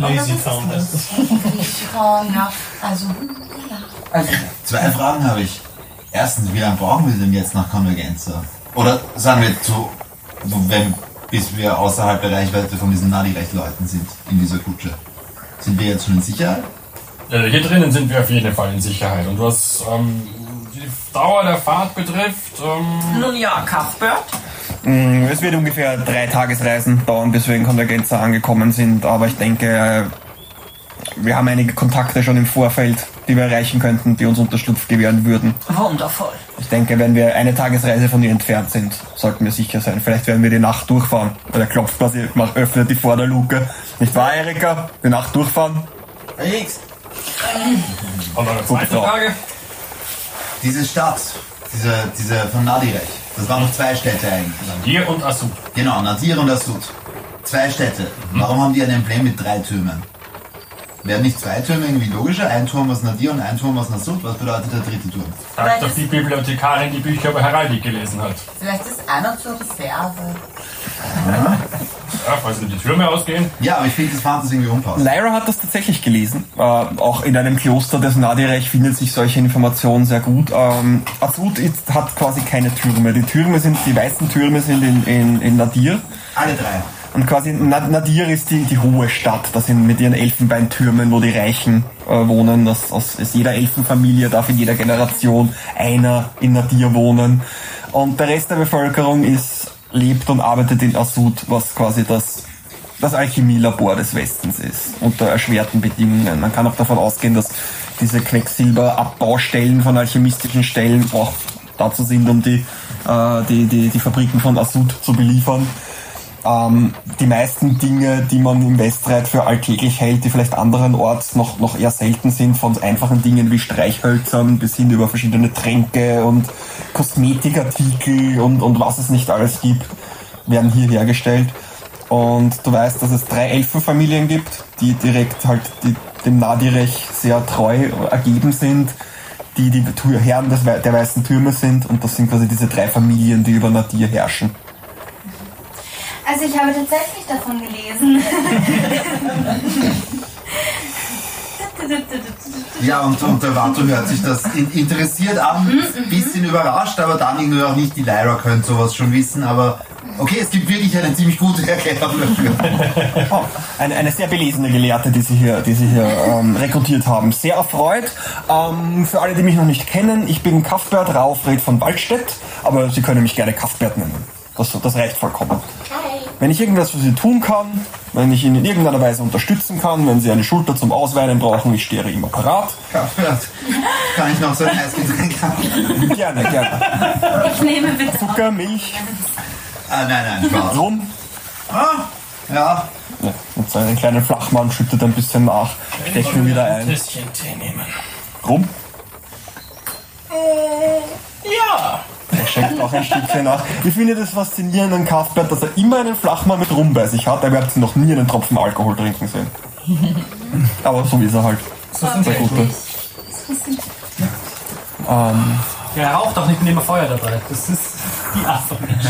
[SPEAKER 8] (laughs)
[SPEAKER 10] Lazy Town heißt das.
[SPEAKER 8] Crazy Town, ja. Also, ja. Also,
[SPEAKER 6] Zwei Fragen habe ich. Erstens, wie lange brauchen wir denn jetzt nach Konvergenza? Oder sagen wir zu, wenn, bis wir außerhalb der Reichweite von diesen Nadi-Recht-Leuten sind in dieser Kutsche? Sind wir jetzt schon in Sicherheit?
[SPEAKER 14] Äh, hier drinnen sind wir auf jeden Fall in Sicherheit. Und was ähm, die Dauer der Fahrt betrifft, ähm,
[SPEAKER 7] Nun ja, Cuthbert.
[SPEAKER 2] Mm, Es wird ungefähr drei Tagesreisen dauern, bis wir in Konvergenza angekommen sind, aber ich denke, äh, wir haben einige Kontakte schon im Vorfeld, die wir erreichen könnten, die uns Unterschlupf gewähren würden.
[SPEAKER 7] Wundervoll.
[SPEAKER 2] Ich denke, wenn wir eine Tagesreise von ihr entfernt sind, sollten wir sicher sein. Vielleicht werden wir die Nacht durchfahren. Weil er klopft quasi, macht, öffnet die Vorderluke. Nicht wahr, Erika? Die Nacht durchfahren?
[SPEAKER 6] Nix.
[SPEAKER 14] Und eine
[SPEAKER 2] zweite
[SPEAKER 14] Frage.
[SPEAKER 6] Diese Stadt, diese, diese von Nadirech, das waren noch zwei Städte eigentlich.
[SPEAKER 14] Nadir und Asud.
[SPEAKER 6] Genau, Nadir und Asud. Zwei Städte. Warum haben die ein Emblem mit drei Türmen? Wären nicht zwei Türme irgendwie logischer? Ein Turm aus Nadir und ein Turm aus Nasud? Was bedeutet der dritte Turm?
[SPEAKER 14] Sagt doch die Bibliothekarin, die Bücher über Heraldik gelesen hat.
[SPEAKER 8] vielleicht ist einer zur Reserve.
[SPEAKER 14] Ja, falls wir die Türme ausgehen.
[SPEAKER 6] Ja, aber ich finde, das das irgendwie unpassend.
[SPEAKER 2] Lyra hat das tatsächlich gelesen. Äh, auch in einem Kloster des Nadirech findet sich solche Informationen sehr gut. Ähm, Azud hat quasi keine Türme. Die Türme sind, die weißen Türme sind in, in, in Nadir.
[SPEAKER 6] Alle drei.
[SPEAKER 2] Und quasi Na- Nadir ist die, die hohe Stadt. Das sind mit ihren Elfenbeintürmen, wo die Reichen äh, wohnen. Das, aus, aus jeder Elfenfamilie darf in jeder Generation einer in Nadir wohnen. Und der Rest der Bevölkerung ist, lebt und arbeitet in Asud, was quasi das, das Alchemielabor des Westens ist. Unter erschwerten Bedingungen. Man kann auch davon ausgehen, dass diese Quecksilberabbaustellen von alchemistischen Stellen auch dazu sind, um die, äh, die, die, die Fabriken von Asud zu beliefern. Ähm, die meisten Dinge, die man im Westreit für alltäglich hält, die vielleicht anderenorts noch, noch eher selten sind, von einfachen Dingen wie Streichhölzern bis hin über verschiedene Tränke und Kosmetikartikel und, und was es nicht alles gibt, werden hier hergestellt. Und du weißt, dass es drei Elfenfamilien gibt, die direkt halt die, dem Nadirech sehr treu ergeben sind, die die Herren des, der weißen Türme sind. Und das sind quasi diese drei Familien, die über Nadir herrschen.
[SPEAKER 11] Also ich habe tatsächlich davon gelesen.
[SPEAKER 6] Ja, und, und der Vato hört sich das in, interessiert an, bisschen überrascht, aber dann irgendwie auch nicht. Die Lyra könnte sowas schon wissen, aber okay, es gibt wirklich eine ziemlich gute Erklärung dafür. (laughs)
[SPEAKER 2] Oh, eine, eine sehr belesene Gelehrte, die Sie hier, die Sie hier ähm, rekrutiert haben. Sehr erfreut. Ähm, für alle, die mich noch nicht kennen, ich bin Kaffbert Raufred von Waldstedt, aber Sie können mich gerne Kaffbert nennen. Das, das reicht vollkommen. Wenn ich irgendwas für Sie tun kann, wenn ich Ihnen in irgendeiner Weise unterstützen kann, wenn Sie eine Schulter zum Ausweinen brauchen, ich stehe immer parat.
[SPEAKER 6] Kann ich noch so ein Eisgetränk haben?
[SPEAKER 2] Gerne, gerne.
[SPEAKER 11] Ich nehme bitte
[SPEAKER 2] Zucker, Milch.
[SPEAKER 6] Ah, nein, nein, Spaß.
[SPEAKER 2] Rum.
[SPEAKER 6] Ah, ja.
[SPEAKER 2] Ja, und so einen kleinen Flachmann schüttet ein bisschen nach, steckt ihn wieder ein.
[SPEAKER 10] Tässchen Tee nehmen.
[SPEAKER 2] Rum.
[SPEAKER 10] Ja.
[SPEAKER 2] Er schenkt auch ein Stückchen nach. Ich finde das faszinierend an Cuthbert, dass er immer einen Flachmann mit Rum bei sich hat, aber ihr habt ihn noch nie einen Tropfen Alkohol trinken sehen. Aber so ist er halt.
[SPEAKER 3] So sind
[SPEAKER 2] der. Gute. Ähm,
[SPEAKER 3] Ja, er raucht auch nicht neben Feuer dabei. Das ist die Art von Mensch.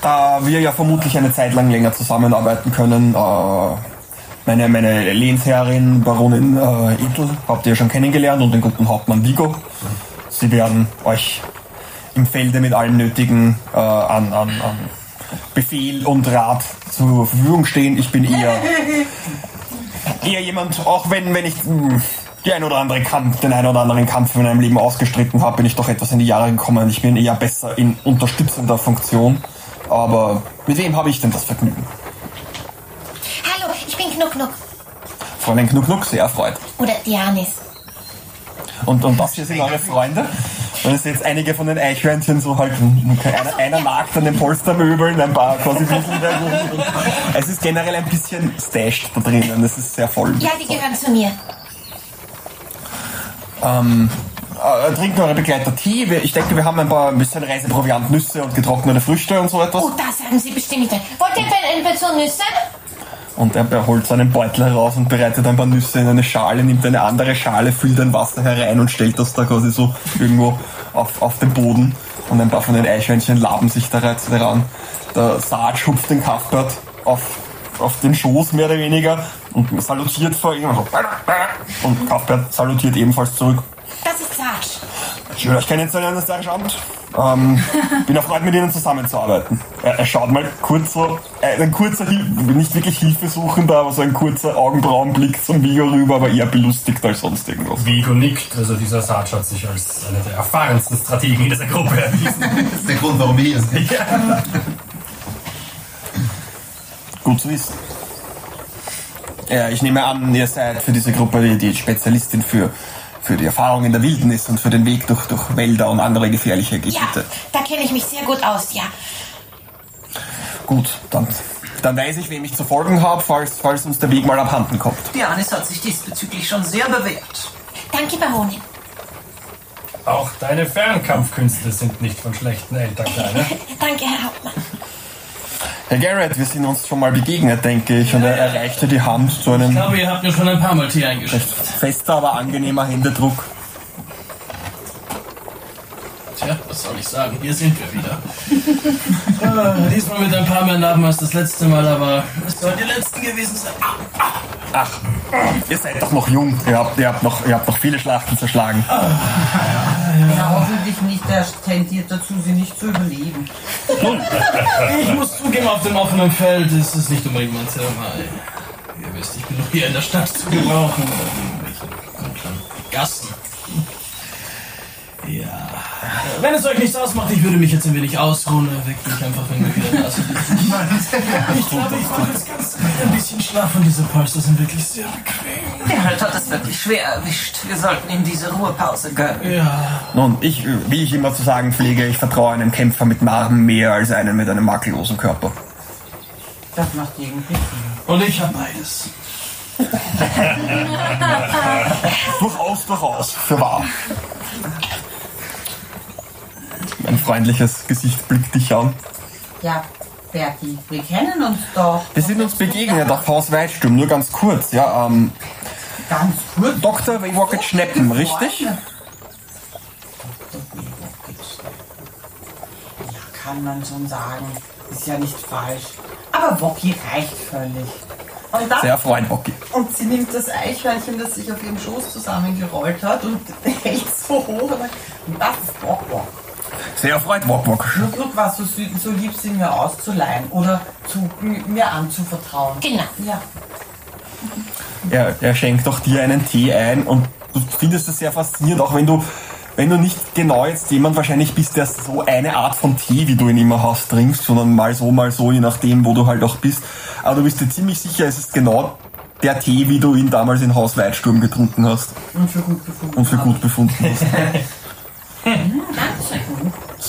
[SPEAKER 2] da wir ja vermutlich eine Zeit lang länger zusammenarbeiten können, äh, meine, meine Lehnsherrin Baronin äh, Edel habt ihr ja schon kennengelernt und den guten Hauptmann Vigo. Sie werden euch im Felde mit allem Nötigen äh, an, an, an Befehl und Rat zur Verfügung stehen. Ich bin eher, (laughs) eher jemand, auch wenn, wenn ich mh, die ein oder andere Kampf, den ein oder anderen Kampf in meinem Leben ausgestritten habe, bin ich doch etwas in die Jahre gekommen. Ich bin eher besser in unterstützender Funktion. Aber mit wem habe ich denn das Vergnügen?
[SPEAKER 12] Hallo, ich bin Knuck Knuck.
[SPEAKER 2] Fräulein Knuck Knuck, sehr erfreut.
[SPEAKER 12] Oder Dianis.
[SPEAKER 2] Und, und das hier sind eure Freunde? Und es sind jetzt einige von den Eichhörnchen so halt, einer, einer nagt an den Polstermöbeln, ein paar quasi. Es ist generell ein bisschen stashed da drinnen, es ist sehr voll.
[SPEAKER 12] Ja, die gehören zu mir.
[SPEAKER 2] Ähm, äh, trinken eure Begleiter Tee? Ich denke, wir haben ein paar ein bisschen Reiseproviant, Nüsse und getrocknete Früchte und so etwas.
[SPEAKER 12] Oh, da sagen Sie bestimmt nicht. Wollt ihr ein bisschen Nüsse?
[SPEAKER 2] Und er holt seinen Beutel heraus und bereitet ein paar Nüsse in eine Schale, nimmt eine andere Schale, füllt ein Wasser herein und stellt das da quasi so irgendwo auf, auf den Boden. und ein paar von den Eichhörnchen laben sich da daran. Der Sarge hupft den Cuthbert auf, auf den Schoß mehr oder weniger und salutiert vor ihm. So. Und Cuthbert salutiert ebenfalls zurück.
[SPEAKER 12] Das ist Sarge.
[SPEAKER 2] Schön, euch kennenzulernen, Sergeant. Ähm, bin erfreut, mit Ihnen zusammenzuarbeiten. Er, er schaut mal kurz so, äh, ein kurzer, nicht wirklich hilfesuchender, aber so ein kurzer Augenbrauenblick zum Vigo rüber, aber eher belustigt als sonst irgendwas.
[SPEAKER 3] Vigo nickt, also dieser Sarge hat sich als einer der erfahrensten Strategen in dieser Gruppe erwiesen. (laughs)
[SPEAKER 6] Das ist der Grund, warum wir hier sind.
[SPEAKER 3] Ja.
[SPEAKER 2] Gut zu wissen. Ja, ich nehme an, ihr seid für diese Gruppe die, die Spezialistin für, für die Erfahrung in der Wildnis und für den Weg durch, durch Wälder und andere gefährliche
[SPEAKER 12] Ja,
[SPEAKER 2] Gebiete.
[SPEAKER 12] da kenne ich mich sehr gut aus, ja.
[SPEAKER 2] Gut, dann, dann weiß ich, wem ich zu folgen habe, falls, falls uns der Weg mal abhanden kommt.
[SPEAKER 7] Dianis hat sich diesbezüglich schon sehr bewährt.
[SPEAKER 12] Danke, Baronin.
[SPEAKER 3] Auch deine Fernkampfkünste sind nicht von schlechten Eltern, Kleine. (laughs)
[SPEAKER 12] Danke, Herr Hauptmann.
[SPEAKER 2] Herr Garrett, wir sind uns schon mal begegnet, denke ich, und er erreichte die Hand zu einem
[SPEAKER 10] Ich glaube, ihr habt mir schon ein paar Mal Tee eingeschickt.
[SPEAKER 2] fester, aber angenehmer Händedruck.
[SPEAKER 10] Tja, was soll ich sagen? Hier sind wir wieder. Ah, diesmal mit ein paar mehr Narben als das letzte Mal, aber es sollen die letzten gewesen sein.
[SPEAKER 2] Ach, ihr seid doch noch jung. Ihr habt, ihr habt, noch, ihr habt noch viele Schlachten zerschlagen.
[SPEAKER 8] Ja, hoffentlich nicht. Der tendiert dazu, sie nicht zu überleben.
[SPEAKER 10] Ich muss zugeben, auf dem offenen Feld ist es nicht unbedingt mein Thema. Ihr wisst, ich bin noch hier in der Stadt zu gebrauchen. Gassen. Wenn es euch nichts ausmacht, ich würde mich jetzt ein wenig ausruhen. Weckt mich einfach, wenn wir wieder da sind. Ich glaube, ich brauche jetzt ganz ein bisschen Schlaf und diese Polster sind wirklich sehr bequem.
[SPEAKER 7] Der Halt hat es wirklich schwer erwischt. Wir sollten ihm diese Ruhepause gönnen.
[SPEAKER 10] Ja.
[SPEAKER 2] Nun, ich, wie ich immer zu sagen pflege, ich vertraue einem Kämpfer mit Narben mehr als einem mit einem makellosen Körper.
[SPEAKER 8] Das macht irgendwie Sinn.
[SPEAKER 10] Und ich habe beides.
[SPEAKER 2] durchaus, durchaus. Für wahr. Ein freundliches Gesicht blickt dich an.
[SPEAKER 8] Ja, Berti, wir kennen uns doch.
[SPEAKER 2] Wir sind uns begegnet auf Haus Weitsturm, nur ganz kurz, ja. Ähm,
[SPEAKER 8] Ganz kurz.
[SPEAKER 2] Dr. Wewocket Schneppen, richtig?
[SPEAKER 8] Ja, kann man schon sagen. Ist ja nicht falsch. Aber Wocki reicht völlig. Dann,
[SPEAKER 2] Sehr erfreut, Bocky.
[SPEAKER 8] und sie nimmt das Eichhörnchen, das sich auf ihrem Schoß zusammengerollt hat und (laughs) hält so hoch. Und das ist Bock Bock.
[SPEAKER 2] Sehr erfreut, Wok Wok.
[SPEAKER 8] Nur Glück war so, süß, so lieb, sie mir auszuleihen oder zu, m- mir anzuvertrauen.
[SPEAKER 12] Genau.
[SPEAKER 8] Ja.
[SPEAKER 2] Er, er schenkt auch dir einen Tee ein und du findest es sehr faszinierend, auch wenn du, wenn du nicht genau jetzt jemand wahrscheinlich bist, der so eine Art von Tee, wie du ihn immer hast, trinkst, sondern mal so, mal so, je nachdem, wo du halt auch bist. Aber du bist dir ziemlich sicher, es ist genau der Tee, wie du ihn damals in Haus Weitsturm getrunken hast
[SPEAKER 8] Und für gut befunden.
[SPEAKER 2] und für gut befunden hast. (laughs)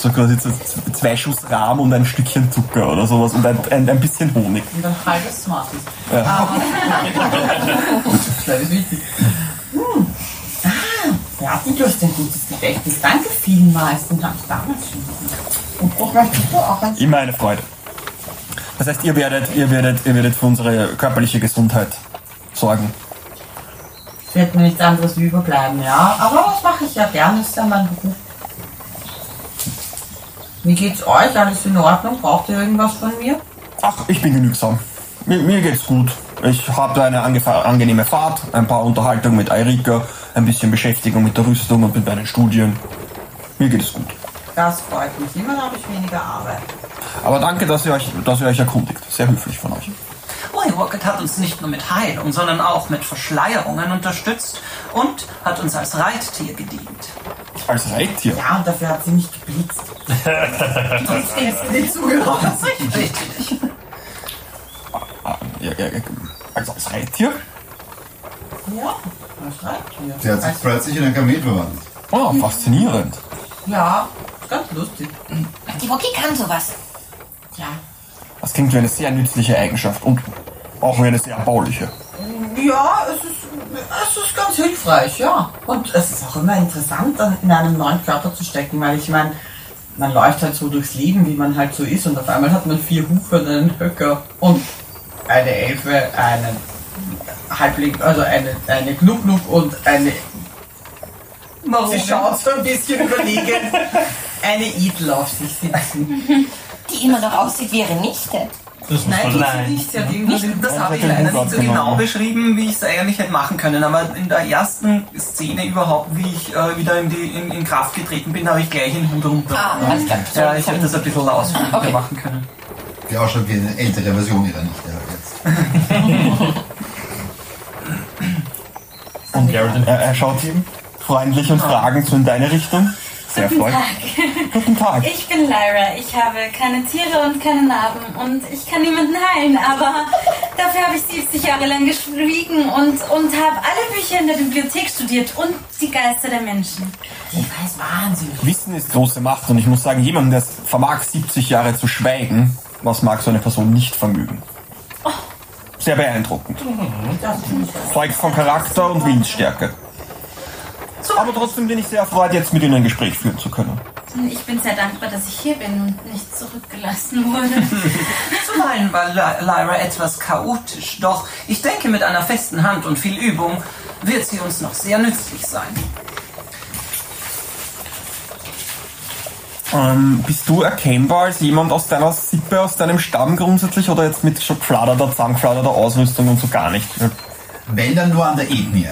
[SPEAKER 2] So quasi zwei Schuss Rahm und ein Stückchen Zucker oder sowas und ein, ein, ein bisschen Honig.
[SPEAKER 8] Und ein halbes Smarties.
[SPEAKER 2] Ja.
[SPEAKER 8] Aber- das ist wichtig. Hm. Ah, du hast ein gutes Gedächtnis. Danke vielmals. Habe ich damals schon. Und möchtest du auch ein
[SPEAKER 2] Immer eine Freude. Das heißt, ihr werdet, ihr werdet, ihr werdet für unsere körperliche Gesundheit sorgen.
[SPEAKER 8] Es wird mir nichts anderes überbleiben, ja. Aber das mache ich ja gerne, ist ja mein Beruf. Wie geht's euch? Alles in Ordnung? Braucht ihr irgendwas von mir?
[SPEAKER 2] Ach, ich bin genügsam. Mir, mir geht's gut. Ich habe eine angenehme Fahrt, ein paar Unterhaltungen mit Eirika, ein bisschen Beschäftigung mit der Rüstung und mit meinen Studien. Mir geht es gut.
[SPEAKER 8] Das freut mich. Immer habe ich weniger Arbeit.
[SPEAKER 2] Aber danke, dass ihr euch, dass ihr euch erkundigt. Sehr höflich von euch.
[SPEAKER 7] Rocket hat uns nicht nur mit Heilung, sondern auch mit Verschleierungen unterstützt und hat uns als Reittier gedient.
[SPEAKER 2] Als Reittier?
[SPEAKER 8] Ja, und dafür hat sie mich geblitzt. Trotzdem ist sie zugehört.
[SPEAKER 7] Richtig.
[SPEAKER 2] Ja, ja, ja, also als Reittier?
[SPEAKER 8] Ja, als Reittier.
[SPEAKER 6] Sie hat sich plötzlich in ein Kamel verwandelt.
[SPEAKER 2] Oh, faszinierend.
[SPEAKER 8] Ja, ganz lustig.
[SPEAKER 12] Die Wookie kann sowas.
[SPEAKER 8] Ja.
[SPEAKER 2] Das klingt wie eine sehr nützliche Eigenschaft und auch wie eine sehr erbauliche.
[SPEAKER 8] Ja, es ist, es ist ganz hilfreich, ja. Und es ist auch immer interessant, dann in einem neuen Körper zu stecken, weil ich meine, man läuft halt so durchs Leben, wie man halt so ist, und auf einmal hat man vier Hufe und einen Höcker und eine Elfe, einen Halbling, also eine, eine Gnuck-Gnuck und eine. Sie schaut so ein bisschen überlegen. (laughs) eine Edelaufsicht sitzen.
[SPEAKER 12] Die immer noch aussieht wie ihre Nichte.
[SPEAKER 7] Nein,
[SPEAKER 8] tut sie nicht. Sie hat irgendwas
[SPEAKER 7] das
[SPEAKER 8] das
[SPEAKER 7] habe ich leider nicht so genau beschrieben, wie ich es eigentlich hätte machen können. Aber in der ersten Szene überhaupt, wie ich äh, wieder in, die, in, in Kraft getreten bin, habe ich gleich den Hut runter.
[SPEAKER 12] Ah, alles klar.
[SPEAKER 7] Ja, ich hätte das ein bisschen ausführlicher
[SPEAKER 12] Okay.
[SPEAKER 7] machen können.
[SPEAKER 6] Die ausschaut wie eine ältere Version ihrer Nichte halt jetzt.
[SPEAKER 2] Und er, er schaut freundlich und fragend so in deine Richtung. Sehr
[SPEAKER 11] Guten
[SPEAKER 2] freundlich.
[SPEAKER 11] Tag.
[SPEAKER 2] Guten Tag.
[SPEAKER 11] Ich bin Lyra. Ich habe keine Tiere und keine Narben und ich kann niemanden heilen, aber dafür habe ich 70 Jahre lang geschwiegen und, und habe alle Bücher in der Bibliothek studiert und die Geister der Menschen.
[SPEAKER 8] Die weiß wahnsinnig.
[SPEAKER 2] Wissen ist große Macht und ich muss sagen, jemand, der es vermag, 70 Jahre zu schweigen, was mag so eine Person nicht vermögen? Sehr beeindruckend. Zeugt von Charakter und Willensstärke. Aber trotzdem bin ich sehr erfreut, jetzt mit Ihnen ein Gespräch führen zu können.
[SPEAKER 11] Ich bin sehr dankbar, dass ich hier bin und nicht zurückgelassen wurde. (laughs)
[SPEAKER 7] Zuweilen war Ly- Lyra etwas chaotisch, doch ich denke, mit einer festen Hand und viel Übung wird sie uns noch sehr nützlich sein.
[SPEAKER 2] Ähm, bist du erkennbar als jemand aus deiner Sippe, aus deinem Stamm grundsätzlich oder jetzt mit schon gefladerter, zusammengefladerter Ausrüstung und so gar nicht?
[SPEAKER 6] Wenn dann nur an der Ethnie.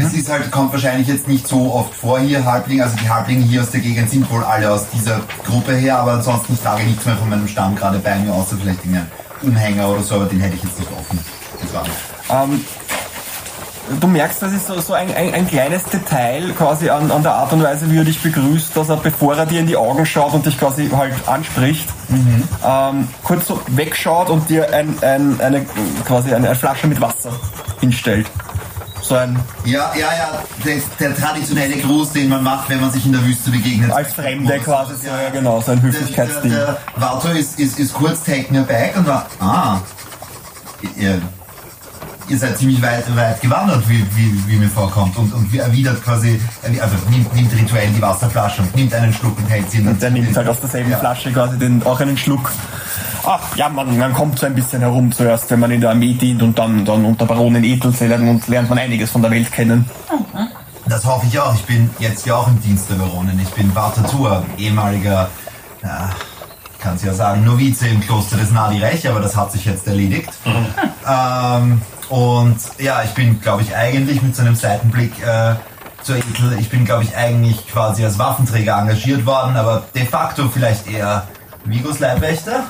[SPEAKER 6] Es ist halt, kommt wahrscheinlich jetzt nicht so oft vor hier, Halblinge, also die Halblinge hier aus der Gegend sind wohl alle aus dieser Gruppe her, aber ansonsten ich trage nichts mehr von meinem Stamm gerade bei mir, außer vielleicht irgendeinen Umhänger oder so, aber den hätte ich jetzt nicht offen.
[SPEAKER 2] Ähm, du merkst, das ist so, so ein, ein, ein kleines Detail quasi an, an der Art und Weise, wie er dich begrüßt, dass er, bevor er dir in die Augen schaut und dich quasi halt anspricht, ähm, kurz so wegschaut und dir ein, ein, eine, quasi eine Flasche mit Wasser hinstellt. So ein
[SPEAKER 6] Ja, ja, ja, der, der traditionelle Gruß, den man macht, wenn man sich in der Wüste begegnet.
[SPEAKER 2] Als Fremde quasi, so, ja genau, so ein Höflichkeitsding.
[SPEAKER 6] Der, der Vato ist, ist, ist kurz taken aback und war, ah, ihr, ihr seid ziemlich weit, weit gewandert, wie, wie, wie mir vorkommt. Und, und erwidert quasi, also nimmt, nimmt rituell die Wasserflasche und nimmt einen Schluck und hält sie in
[SPEAKER 2] Und der nimmt halt aus derselben Flasche quasi den, auch einen Schluck. Ach ja, man, man kommt so ein bisschen herum zuerst, wenn man in der Armee dient und dann, dann unter Baronin Etelzählern und lernt man einiges von der Welt kennen.
[SPEAKER 6] Das hoffe ich auch. Ich bin jetzt ja auch im Dienst der Baronin. Ich bin Bartatur, ehemaliger, ja, kann es ja sagen, Novize im Kloster des Nadi Rech, aber das hat sich jetzt erledigt. Ähm, und ja, ich bin, glaube ich, eigentlich mit so einem Seitenblick äh, zur Etel, ich bin, glaube ich, eigentlich quasi als Waffenträger engagiert worden, aber de facto vielleicht eher Vigos Leibwächter.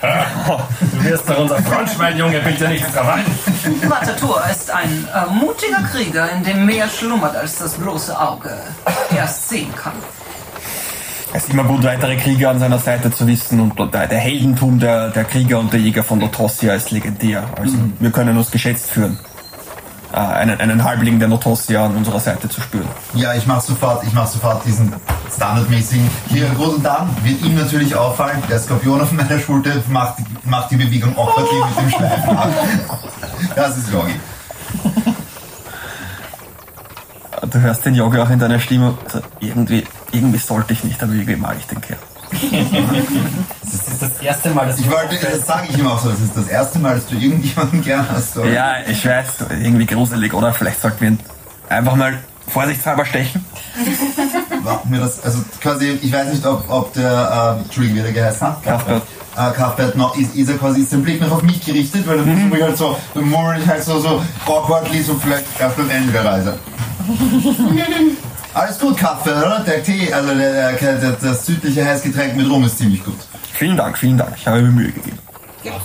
[SPEAKER 14] Du wirst doch unser Frontschwein, Junge, bitte nicht drauf ein.
[SPEAKER 7] Matatur ist ein äh, mutiger Krieger, in dem mehr schlummert, als das bloße Auge erst sehen kann.
[SPEAKER 2] Es ist immer gut, weitere Krieger an seiner Seite zu wissen und der, der Heldentum der, der Krieger und der Jäger von Notossia ist legendär. Also wir können uns geschätzt führen, äh, einen, einen Halbling der Notossia an unserer Seite zu spüren.
[SPEAKER 6] Ja, ich mache sofort, ich mache sofort diesen standardmäßigen. Hier groß und dann wird ihm natürlich auffallen, der Skorpion auf meiner Schulter macht, macht die Bewegung awkwardly mit dem Schweif nach. (laughs) Das ist Logi.
[SPEAKER 2] Du hörst den Yogi auch in deiner Stimme. Irgendwie, irgendwie sollte ich nicht, aber irgendwie mag ich den Kerl.
[SPEAKER 14] Das ist das erste Mal, dass
[SPEAKER 6] Ich wollte, das sage ich ihm auch so, das ist das erste Mal, dass du irgendjemanden gern hast. Oder?
[SPEAKER 2] Ja, ich weiß, irgendwie gruselig, oder? Vielleicht sollten wir ihn einfach mal vorsichtshalber stechen.
[SPEAKER 6] War mir das, also quasi, ich weiß nicht, ob, ob der, äh, Entschuldigung, wie der geheißen hat.
[SPEAKER 2] Cuthbert.
[SPEAKER 6] Äh, Cuthbert noch, ist, ist er quasi, ist sein Blick noch auf mich gerichtet, weil dann
[SPEAKER 2] Mhm.
[SPEAKER 6] versuche ich halt so, dann murmel ich halt so, so awkwardly, so vielleicht erst am Ende der Reise. (laughs) Alles gut, Cuthbert, oder? Der Tee, also der, der, der, das südliche Heißgetränk mit Rum ist ziemlich gut.
[SPEAKER 2] Vielen Dank, vielen Dank. Ich habe mir Mühe gegeben.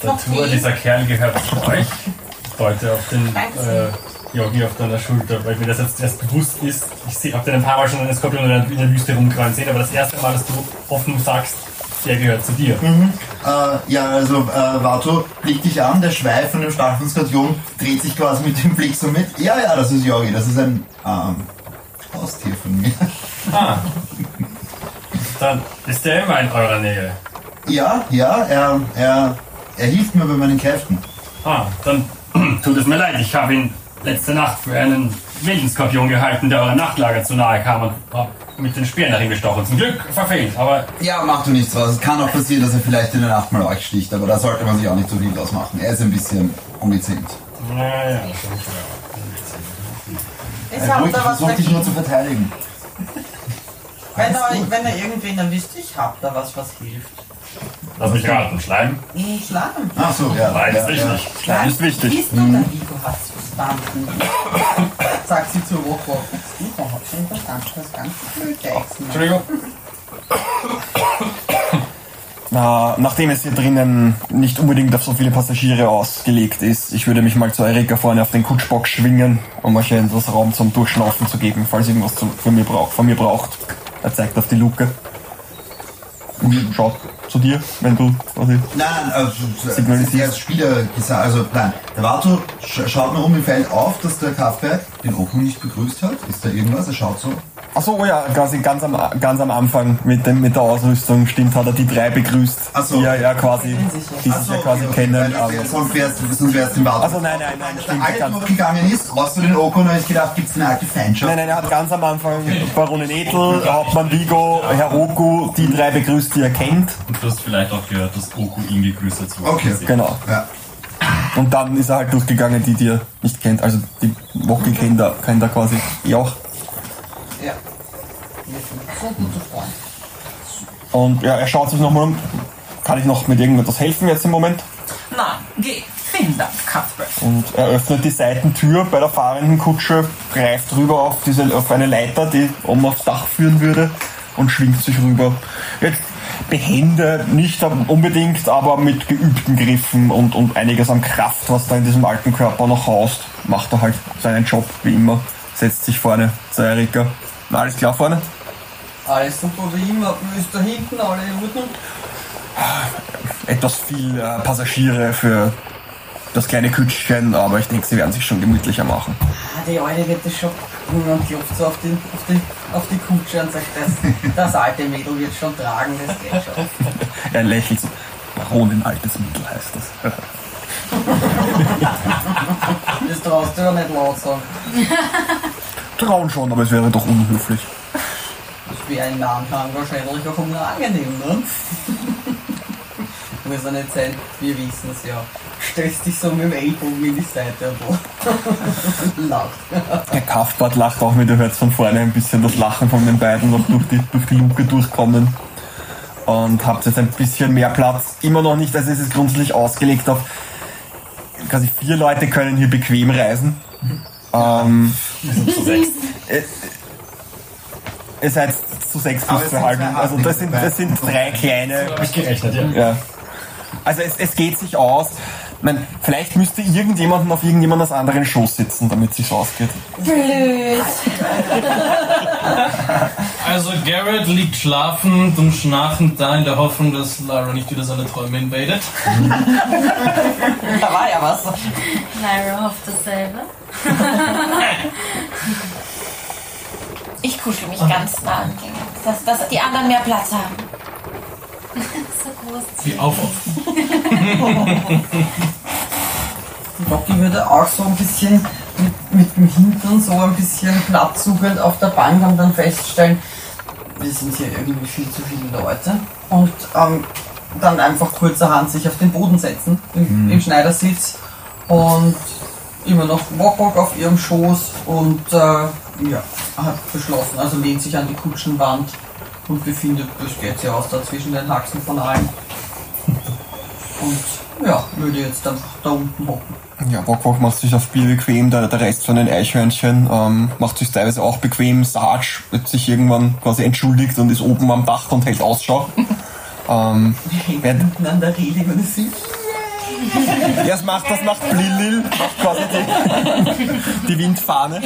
[SPEAKER 14] Natur, dieser Kerl gehört zu euch. Ich deute auf den äh, Yogi auf deiner Schulter, weil mir das jetzt erst bewusst ist. Ich habe den ein paar Mal schon einen Skorpion in der, in der Wüste rumkrallen sehen, aber das erste Mal, dass du offen sagst, der gehört zu dir.
[SPEAKER 6] Mhm. Äh, ja, also äh, Vato blickt dich an, der Schweif von dem starken Skorpion dreht sich quasi mit dem Blick so mit. Ja, ja, das ist Yogi, das ist ein ähm, Haustier von mir.
[SPEAKER 14] Ah. Dann ist der immer in eurer Nähe.
[SPEAKER 6] Ja, ja, er, er, er hilft mir bei meinen Kräften.
[SPEAKER 14] Ah, dann (clears throat) tut es mir leid. Ich habe ihn letzte Nacht für einen wilden Skorpion gehalten, der eurem Nachtlager zu nahe kam und mit den Speeren nach ihm gestochen. Zum Glück verfehlt, aber
[SPEAKER 6] Ja, macht du nichts draus. Es kann auch passieren, dass er vielleicht in der Nacht mal euch sticht, aber da sollte man sich auch nicht so viel draus machen. Er ist ein bisschen ungezähmt.
[SPEAKER 14] naja.
[SPEAKER 8] Ich
[SPEAKER 6] Er
[SPEAKER 8] hab
[SPEAKER 6] ruhig,
[SPEAKER 8] da was
[SPEAKER 6] versucht dich nur zu verteidigen. (laughs)
[SPEAKER 8] Wenn ihr, wenn ihr irgendwen erwischt, ich hab da was, was hilft.
[SPEAKER 14] Lass mich raten, Schleim?
[SPEAKER 8] Schleim.
[SPEAKER 6] Ach so, ja.
[SPEAKER 14] Nein, ist
[SPEAKER 6] ja,
[SPEAKER 14] wichtig.
[SPEAKER 6] ja.
[SPEAKER 2] Schleim ist wichtig.
[SPEAKER 8] Siehst du, der Vigo hat's verstanden. (coughs) Sagt sie zur Woche. Vigo hat schon verstanden, das ganze blöd
[SPEAKER 14] Entschuldigung. (coughs)
[SPEAKER 2] Na, nachdem es hier drinnen nicht unbedingt auf so viele Passagiere ausgelegt ist, ich würde mich mal zu Erika vorne auf den Kutschbock schwingen, um euch etwas Raum zum Durchschnaufen zu geben, falls ihr irgendwas von, mir braucht, von mir braucht. Er zeigt auf die Luke. Und schaut zu dir, wenn du quasi.
[SPEAKER 6] Nein, also, als Spieler gesagt, also nein, der Vato sch schaut noch um im Feld auf, dass der Kraftwerk den Oku nicht begrüßt hat. Ist da irgendwas? Er schaut so.
[SPEAKER 2] Achso, oh ja, quasi ganz am, ganz am Anfang mit, dem, mit der Ausrüstung, stimmt, hat er die drei begrüßt,
[SPEAKER 6] Ach so.
[SPEAKER 2] die er ja quasi, die sich ja quasi kennen. Aber,
[SPEAKER 6] Sonst wär's, sonst wär's dem Vato.
[SPEAKER 2] also nein, nein, nein,
[SPEAKER 6] der
[SPEAKER 2] stimmt.
[SPEAKER 6] alte
[SPEAKER 2] Ganz,
[SPEAKER 6] noch gegangen ist, raus zu den Oku und habe ich gedacht, gibt's eine alte Feindschaft.
[SPEAKER 2] Nein, nein, er hat ganz am Anfang Baronin Ethel, Hauptmann Vigo, Herr Roku, die drei begrüßt, die er kennt.
[SPEAKER 9] Und du hast vielleicht auch gehört, dass Oku ihn gegrüßt hat. so
[SPEAKER 6] Okay.
[SPEAKER 2] Genau.
[SPEAKER 6] Ja.
[SPEAKER 2] Und dann ist er halt durchgegangen, die, die er nicht kennt. Also die Woche kennt er, kennt er quasi. Auch.
[SPEAKER 8] Ja. Wir sind so gute Freunde.
[SPEAKER 2] Und ja, er schaut sich nochmal um. Kann ich noch mit irgendetwas helfen jetzt im Moment?
[SPEAKER 7] Nein, geh. Vielen Dank, Cuthbert.
[SPEAKER 2] Und er öffnet die Seitentür bei der fahrenden Kutsche, greift rüber auf, diese, auf eine Leiter, die oben aufs Dach führen würde und schwingt sich rüber. Jetzt behende, nicht unbedingt, aber mit geübten Griffen und, und einiges an Kraft, was da in diesem alten Körper noch haust, macht er halt seinen Job wie immer, setzt sich vorne zu Erika. Na, alles klar vorne?
[SPEAKER 8] Alles super wie immer. Ist da hinten alle in Ordnung?
[SPEAKER 2] Etwas viel äh, Passagiere für das kleine Kütschchen, aber ich denke, sie werden sich schon gemütlicher machen.
[SPEAKER 8] Ah, die Alte wird das schon. Und dann klopft so auf die, auf die, auf die Kutsche und sagt, das, das alte Mädel wird schon tragen, das geht schon. (laughs)
[SPEAKER 2] Er lächelt so. Baronin altes Mittel heißt das.
[SPEAKER 8] Das traust du ja nicht laut sagen. (laughs)
[SPEAKER 2] Trauen schon, aber es wäre doch unhöflich.
[SPEAKER 8] Das wäre ein Mann wahrscheinlich auch unangenehm, ne? Muss ja nicht sein, wir wissen es ja. Stellst dich so mit dem Ellbogen in die Seite und lacht. (laughs)
[SPEAKER 2] Der Kaufbart lacht auch mit, ihr hört von vorne ein bisschen das Lachen von den beiden noch durch die, durch die Luke durchkommen. Und habt jetzt ein bisschen mehr Platz. Immer noch nicht, also es ist grundsätzlich ausgelegt auf quasi vier Leute können hier bequem reisen. Ähm,
[SPEAKER 14] Zu sechs.
[SPEAKER 2] äh, ihr seid zu sechs
[SPEAKER 6] Aber
[SPEAKER 2] plus
[SPEAKER 6] es
[SPEAKER 2] zu
[SPEAKER 6] sind
[SPEAKER 2] halten.
[SPEAKER 6] zwei
[SPEAKER 2] Also das sind, das sind drei kleine
[SPEAKER 14] Hab ich gerechnet, ja.
[SPEAKER 2] Ja. Also es, es geht sich aus. Ich mein, vielleicht müsste irgendjemanden auf irgendjemand anderen Schoß sitzen, damit es sich ausgeht.
[SPEAKER 12] Blöd. (laughs)
[SPEAKER 10] Also Garrett liegt schlafend und schnarchend da in der Hoffnung, dass Lara nicht wieder seine Träume invadet.
[SPEAKER 8] Da war ja was.
[SPEAKER 11] Lyra hofft dasselbe. (laughs)
[SPEAKER 12] Ich kuschel mich ganz nah an dass, dass die anderen mehr Platz haben. (laughs)
[SPEAKER 11] So groß.
[SPEAKER 10] Wie auf.
[SPEAKER 8] Rocky würde auch so ein bisschen mit, mit dem Hintern so ein bisschen platzsuchend auf der Bank und dann feststellen, wir sind hier irgendwie viel zu viele Leute. Und ähm, dann einfach kurzerhand sich auf den Boden setzen, im, im Schneidersitz und immer noch Wok-Wok auf ihrem Schoß und äh, ja, hat beschlossen, also lehnt sich an die Kutschenwand und befindet, das geht sie aus da zwischen den Haxen von allen. Und ja, würde jetzt einfach da unten hocken.
[SPEAKER 2] Ja, Bokwok macht sich auf Bier bequem, der, der Rest von den Eichhörnchen ähm, macht sich teilweise auch bequem. Sarge wird sich irgendwann quasi entschuldigt und ist oben am Dach und hält Ausschau. (laughs) ähm, während,
[SPEAKER 8] Hinten an der Rede würde sie.
[SPEAKER 2] Ja, das macht, das macht Blilil, macht quasi die, die Windfahne.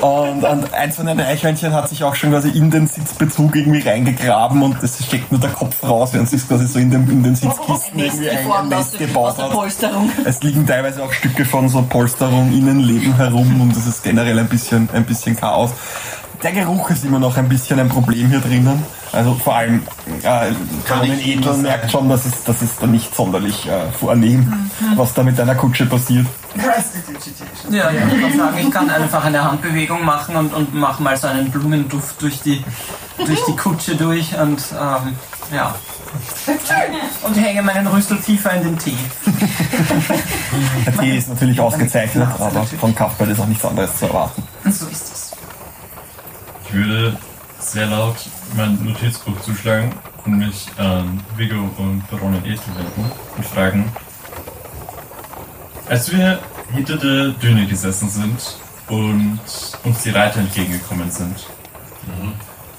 [SPEAKER 2] Und, und eins von den Eichhörnchen hat sich auch schon quasi in den Sitzbezug irgendwie reingegraben und es steckt nur der Kopf raus, während es quasi so in den, in den Sitzkisten irgendwie ein, ein Nest gebaut hat. Es liegen teilweise auch Stücke von so Polsterung Innenleben herum und es ist generell ein bisschen, ein bisschen Chaos. Der Geruch ist immer noch ein bisschen ein Problem hier drinnen. Also vor allem äh, Karin Edel merkt schon, dass es, dass es da nicht sonderlich äh, vornehm, was da mit deiner Kutsche passiert.
[SPEAKER 7] Ja, ich kann sagen, ich kann einfach eine Handbewegung machen und, und mache mal so einen Blumenduft durch die, durch die Kutsche durch und ähm, ja. Und hänge meinen Rüssel tiefer in den Tee.
[SPEAKER 2] Der Tee ist natürlich ausgezeichnet, aber von Kaffbert ist auch nichts anderes zu erwarten.
[SPEAKER 7] So ist es.
[SPEAKER 9] Ich würde sehr laut mein Notizbuch zuschlagen und mich an Vigo und Baronin Ethel wenden und fragen, als wir hinter der Düne gesessen sind und uns die Reiter entgegengekommen sind,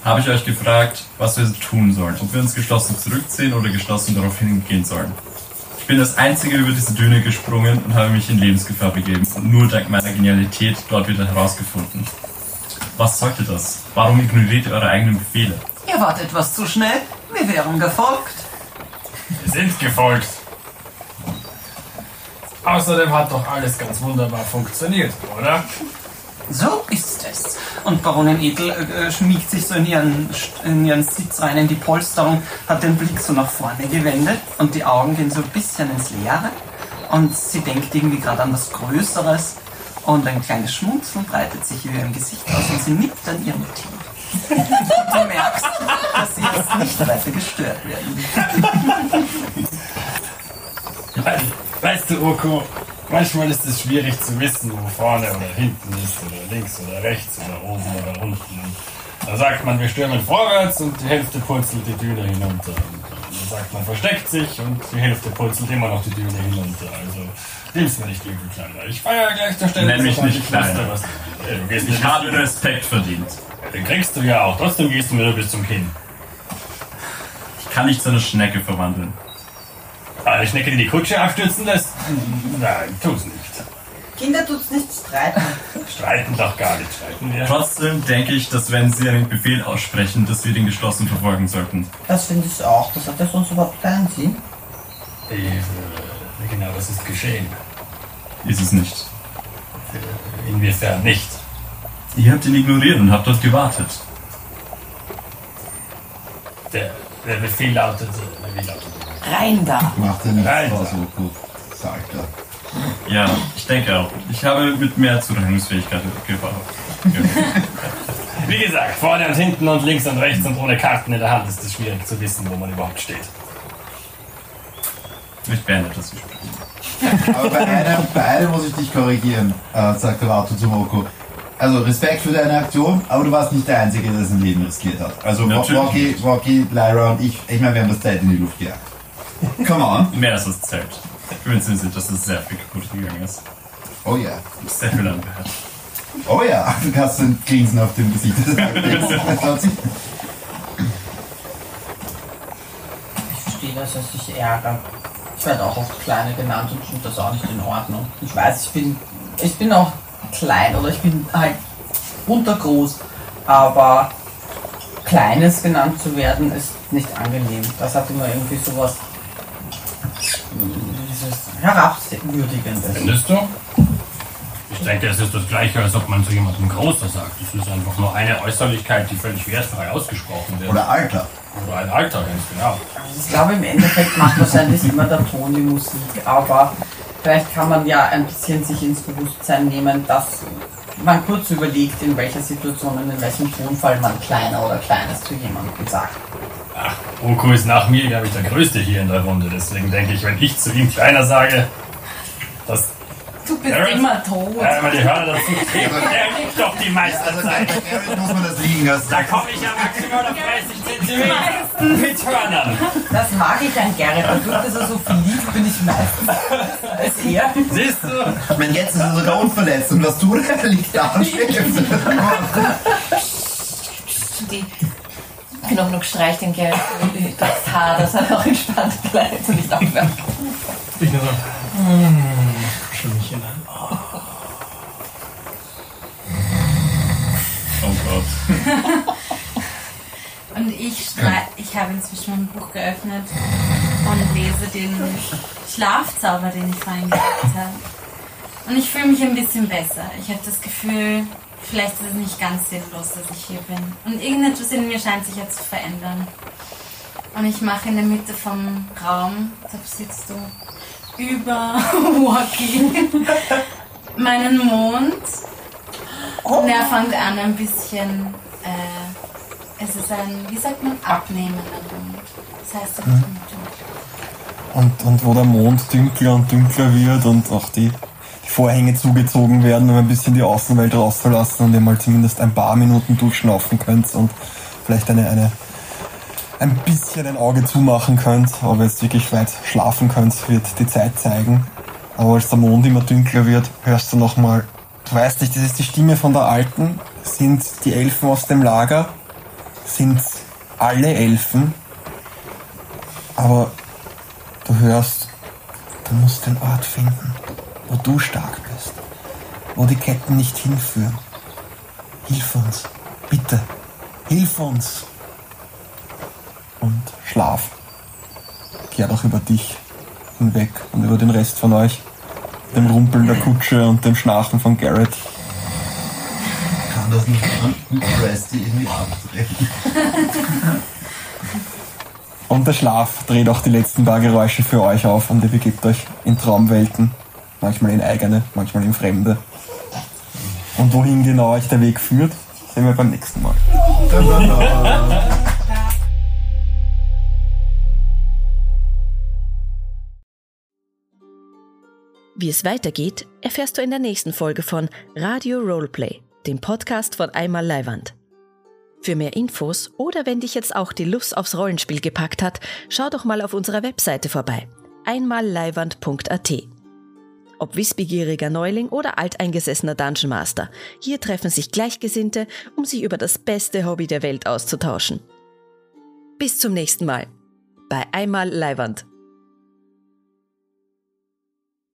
[SPEAKER 9] habe ich euch gefragt, was wir tun sollen. Ob wir uns geschlossen zurückziehen oder geschlossen darauf hingehen sollen. Ich bin das Einzige über diese Düne gesprungen und habe mich in Lebensgefahr begeben und nur dank meiner Genialität dort wieder herausgefunden. Was sollte das? Warum ignoriert ihr eure eigenen Befehle?
[SPEAKER 7] Ihr wart etwas zu schnell. Wir wären gefolgt.
[SPEAKER 3] Wir sind gefolgt. Außerdem hat doch alles ganz wunderbar funktioniert, oder?
[SPEAKER 7] So ist es. Und Baronin Edel äh, äh, schmiegt sich so in ihren, in ihren Sitz rein, in die Polsterung, hat den Blick so nach vorne gewendet und die Augen gehen so ein bisschen ins Leere. Und sie denkt irgendwie gerade an was Größeres und ein kleines Schmunzeln breitet sich über ihrem Gesicht aus und sie nippt an ihrem Tee. (laughs) Du merkst, dass sie jetzt nicht weiter gestört werden. (laughs)
[SPEAKER 3] Weißt du, Oko, manchmal ist es schwierig zu wissen, wo vorne oder hinten ist, oder links oder rechts oder oben oder unten. Da sagt man, wir stürmen vorwärts und die Hälfte purzelt die Düne hinunter. Dann sagt man, versteckt sich und die Hälfte purzelt immer noch die Düne hinunter. Also, nimm's mir nicht übel, Kleiner. Ich feiere gleich der Stelle.
[SPEAKER 9] Nenn mich nicht
[SPEAKER 3] ich
[SPEAKER 9] Kleiner.
[SPEAKER 3] was- Ey, du gehst
[SPEAKER 9] Ich
[SPEAKER 3] nicht
[SPEAKER 9] habe Respekt verdient.
[SPEAKER 3] Den kriegst du ja auch. Trotzdem gehst du mir nur bis zum Kinn.
[SPEAKER 9] Ich kann nicht zu einer Schnecke verwandeln.
[SPEAKER 3] Eine Schnecke, die die Kutsche abstürzen lässt? Nein, tu's nicht.
[SPEAKER 8] Kinder tut's nicht streiten.
[SPEAKER 3] Streiten doch gar nicht. Streiten wir.
[SPEAKER 9] Trotzdem denke ich, dass wenn sie einen Befehl aussprechen, dass wir den geschlossen verfolgen sollten.
[SPEAKER 8] Das finde ich auch. Das hat ja sonst überhaupt keinen Sinn.
[SPEAKER 3] Äh, genau, das ist geschehen.
[SPEAKER 9] Ist es nicht.
[SPEAKER 3] Inwiefern nicht?
[SPEAKER 9] Ihr habt ihn ignoriert und habt dort gewartet.
[SPEAKER 3] Der, der Befehl lautete, wie lautete
[SPEAKER 1] Rein da.
[SPEAKER 6] Macht er nicht
[SPEAKER 3] Nein.
[SPEAKER 6] aus, Oko. Salter.
[SPEAKER 9] Ja, ich denke auch. Ich habe mit mehr Zurechnungsfähigkeit gewartet. (laughs)
[SPEAKER 3] Wie gesagt, vorne und hinten und links und rechts und ohne Karten in der Hand ist es schwierig zu wissen, wo man überhaupt steht.
[SPEAKER 9] Ich beende das Gespräch.
[SPEAKER 6] Aber bei einem, bei einem muss ich dich korrigieren, äh, sagt der Vato zum Oko. Also Respekt für deine Aktion, aber du warst nicht der Einzige, der sein Leben riskiert hat. Also Rocky. Rocky, Lyra und ich, ich meine, wir haben das Zeit in die Luft gejagt. Come on.
[SPEAKER 9] Mehr als das Zelt. Ich bin mir ziemlich sicher, dass es sehr viel kaputt gegangen ist.
[SPEAKER 6] Oh ja.
[SPEAKER 9] Sehr viel angehört.
[SPEAKER 6] Oh ja, du hast ein Grinsen auf dem Gesicht. Hat (laughs)
[SPEAKER 8] Ich verstehe, dass er sich ärgert. Ich werde auch oft Kleine genannt und finde das auch nicht in Ordnung. Ich weiß, ich bin, ich bin auch klein oder ich bin halt untergroß, aber Kleines genannt zu werden ist nicht angenehm. Das hat immer irgendwie sowas dieses Herabwürdigendes.
[SPEAKER 3] Findest du? Ich denke, es ist das Gleiche, als ob man zu jemandem Großer sagt. Es ist einfach nur eine Äußerlichkeit, die völlig wertfrei ausgesprochen wird.
[SPEAKER 6] Oder Alter.
[SPEAKER 3] Oder ein Alter, ganz genau.
[SPEAKER 8] Ich glaube, im Endeffekt macht wahrscheinlich immer der Ton die Musik, aber vielleicht kann man ja ein bisschen sich ins Bewusstsein nehmen, dass man kurz überlegt, in welcher Situation und in welchem Tonfall man kleiner oder kleines zu jemandem sagt.
[SPEAKER 3] Ach, Oko ist nach mir, glaube ich, der Größte hier in der Runde. Deswegen denke ich, wenn ich zu ihm kleiner sage, dass
[SPEAKER 11] Du bist
[SPEAKER 3] Garrett-
[SPEAKER 11] immer tot.
[SPEAKER 3] Ja, aber die Hörner dazu kriegen. Der liegt doch die meiste
[SPEAKER 6] Also
[SPEAKER 3] Zeit.
[SPEAKER 6] muss man das liegen lassen.
[SPEAKER 3] Da komme ich ja maximal auf 30 Zentimeter mit Hörnern.
[SPEAKER 8] Das mag ich an Gerrit, dadurch, dass er so viel liegt, bin ich meistens (laughs) als er.
[SPEAKER 3] Siehst du?
[SPEAKER 6] Ich meine, jetzt ist er sogar unverletzt und was er? Er (laughs) liegt da und schläft.
[SPEAKER 1] Die Knochen streicht den Geld das Haar, das hat auch entspannt bleibt und nicht aufwärts.
[SPEAKER 10] Ich nur so. Mm, kuschel mich hinein. (laughs)
[SPEAKER 11] Und ich, ich habe inzwischen mein Buch geöffnet und lese den Schlafzauber, den ich vorhin gesagt habe. Und ich fühle mich ein bisschen besser. Ich habe das Gefühl, vielleicht ist es nicht ganz sinnlos, dass ich hier bin. Und irgendetwas in mir scheint sich ja zu verändern. Und ich mache in der Mitte vom Raum, da sitzt du, über (laughs) Walkie meinen Mond. Und er fängt an ein bisschen, äh, es ist ein, wie sagt man, abnehmender Mond. Das heißt, er
[SPEAKER 2] Mhm. Und, und wo der Mond dünkler und dünkler wird und auch die, die Vorhänge zugezogen werden, um ein bisschen die Außenwelt rauszulassen und ihr mal zumindest ein paar Minuten durchschnaufen könnt und vielleicht eine, eine, ein bisschen ein Auge zumachen könnt. Ob ihr jetzt wirklich weit schlafen könnt, wird die Zeit zeigen. Aber als der Mond immer dunkler wird, hörst du nochmal, du weißt nicht, das ist die Stimme von der Alten, sind die Elfen aus dem Lager, sind alle Elfen, aber du hörst, du musst den Ort finden, wo du stark bist, wo die Ketten nicht hinführen. Hilf uns, bitte, hilf uns. Und schlaf. Kehr doch über dich hinweg und über den Rest von euch. Dem Rumpeln der Kutsche und dem Schnarchen von Garrett.
[SPEAKER 6] Kann das nicht an Presti irgendwie abdrehen?
[SPEAKER 2] Und der Schlaf dreht auch die letzten paar Geräusche für euch auf und ihr begebt euch in Traumwelten. Manchmal in eigene, manchmal in fremde. Und wohin genau euch der Weg führt, sehen wir beim nächsten Mal.
[SPEAKER 1] Wie es weitergeht, erfährst du in der nächsten Folge von Radio Roleplay, dem Podcast von Einmal Leiwand. Für mehr Infos oder wenn dich jetzt auch die Lust aufs Rollenspiel gepackt hat, schau doch mal auf unserer Webseite vorbei. einmalleiwand.at. Ob wissbegieriger Neuling oder alteingesessener Dungeon Master, hier treffen sich Gleichgesinnte, um sich über das beste Hobby der Welt auszutauschen. Bis zum nächsten Mal bei Einmal Leiwand.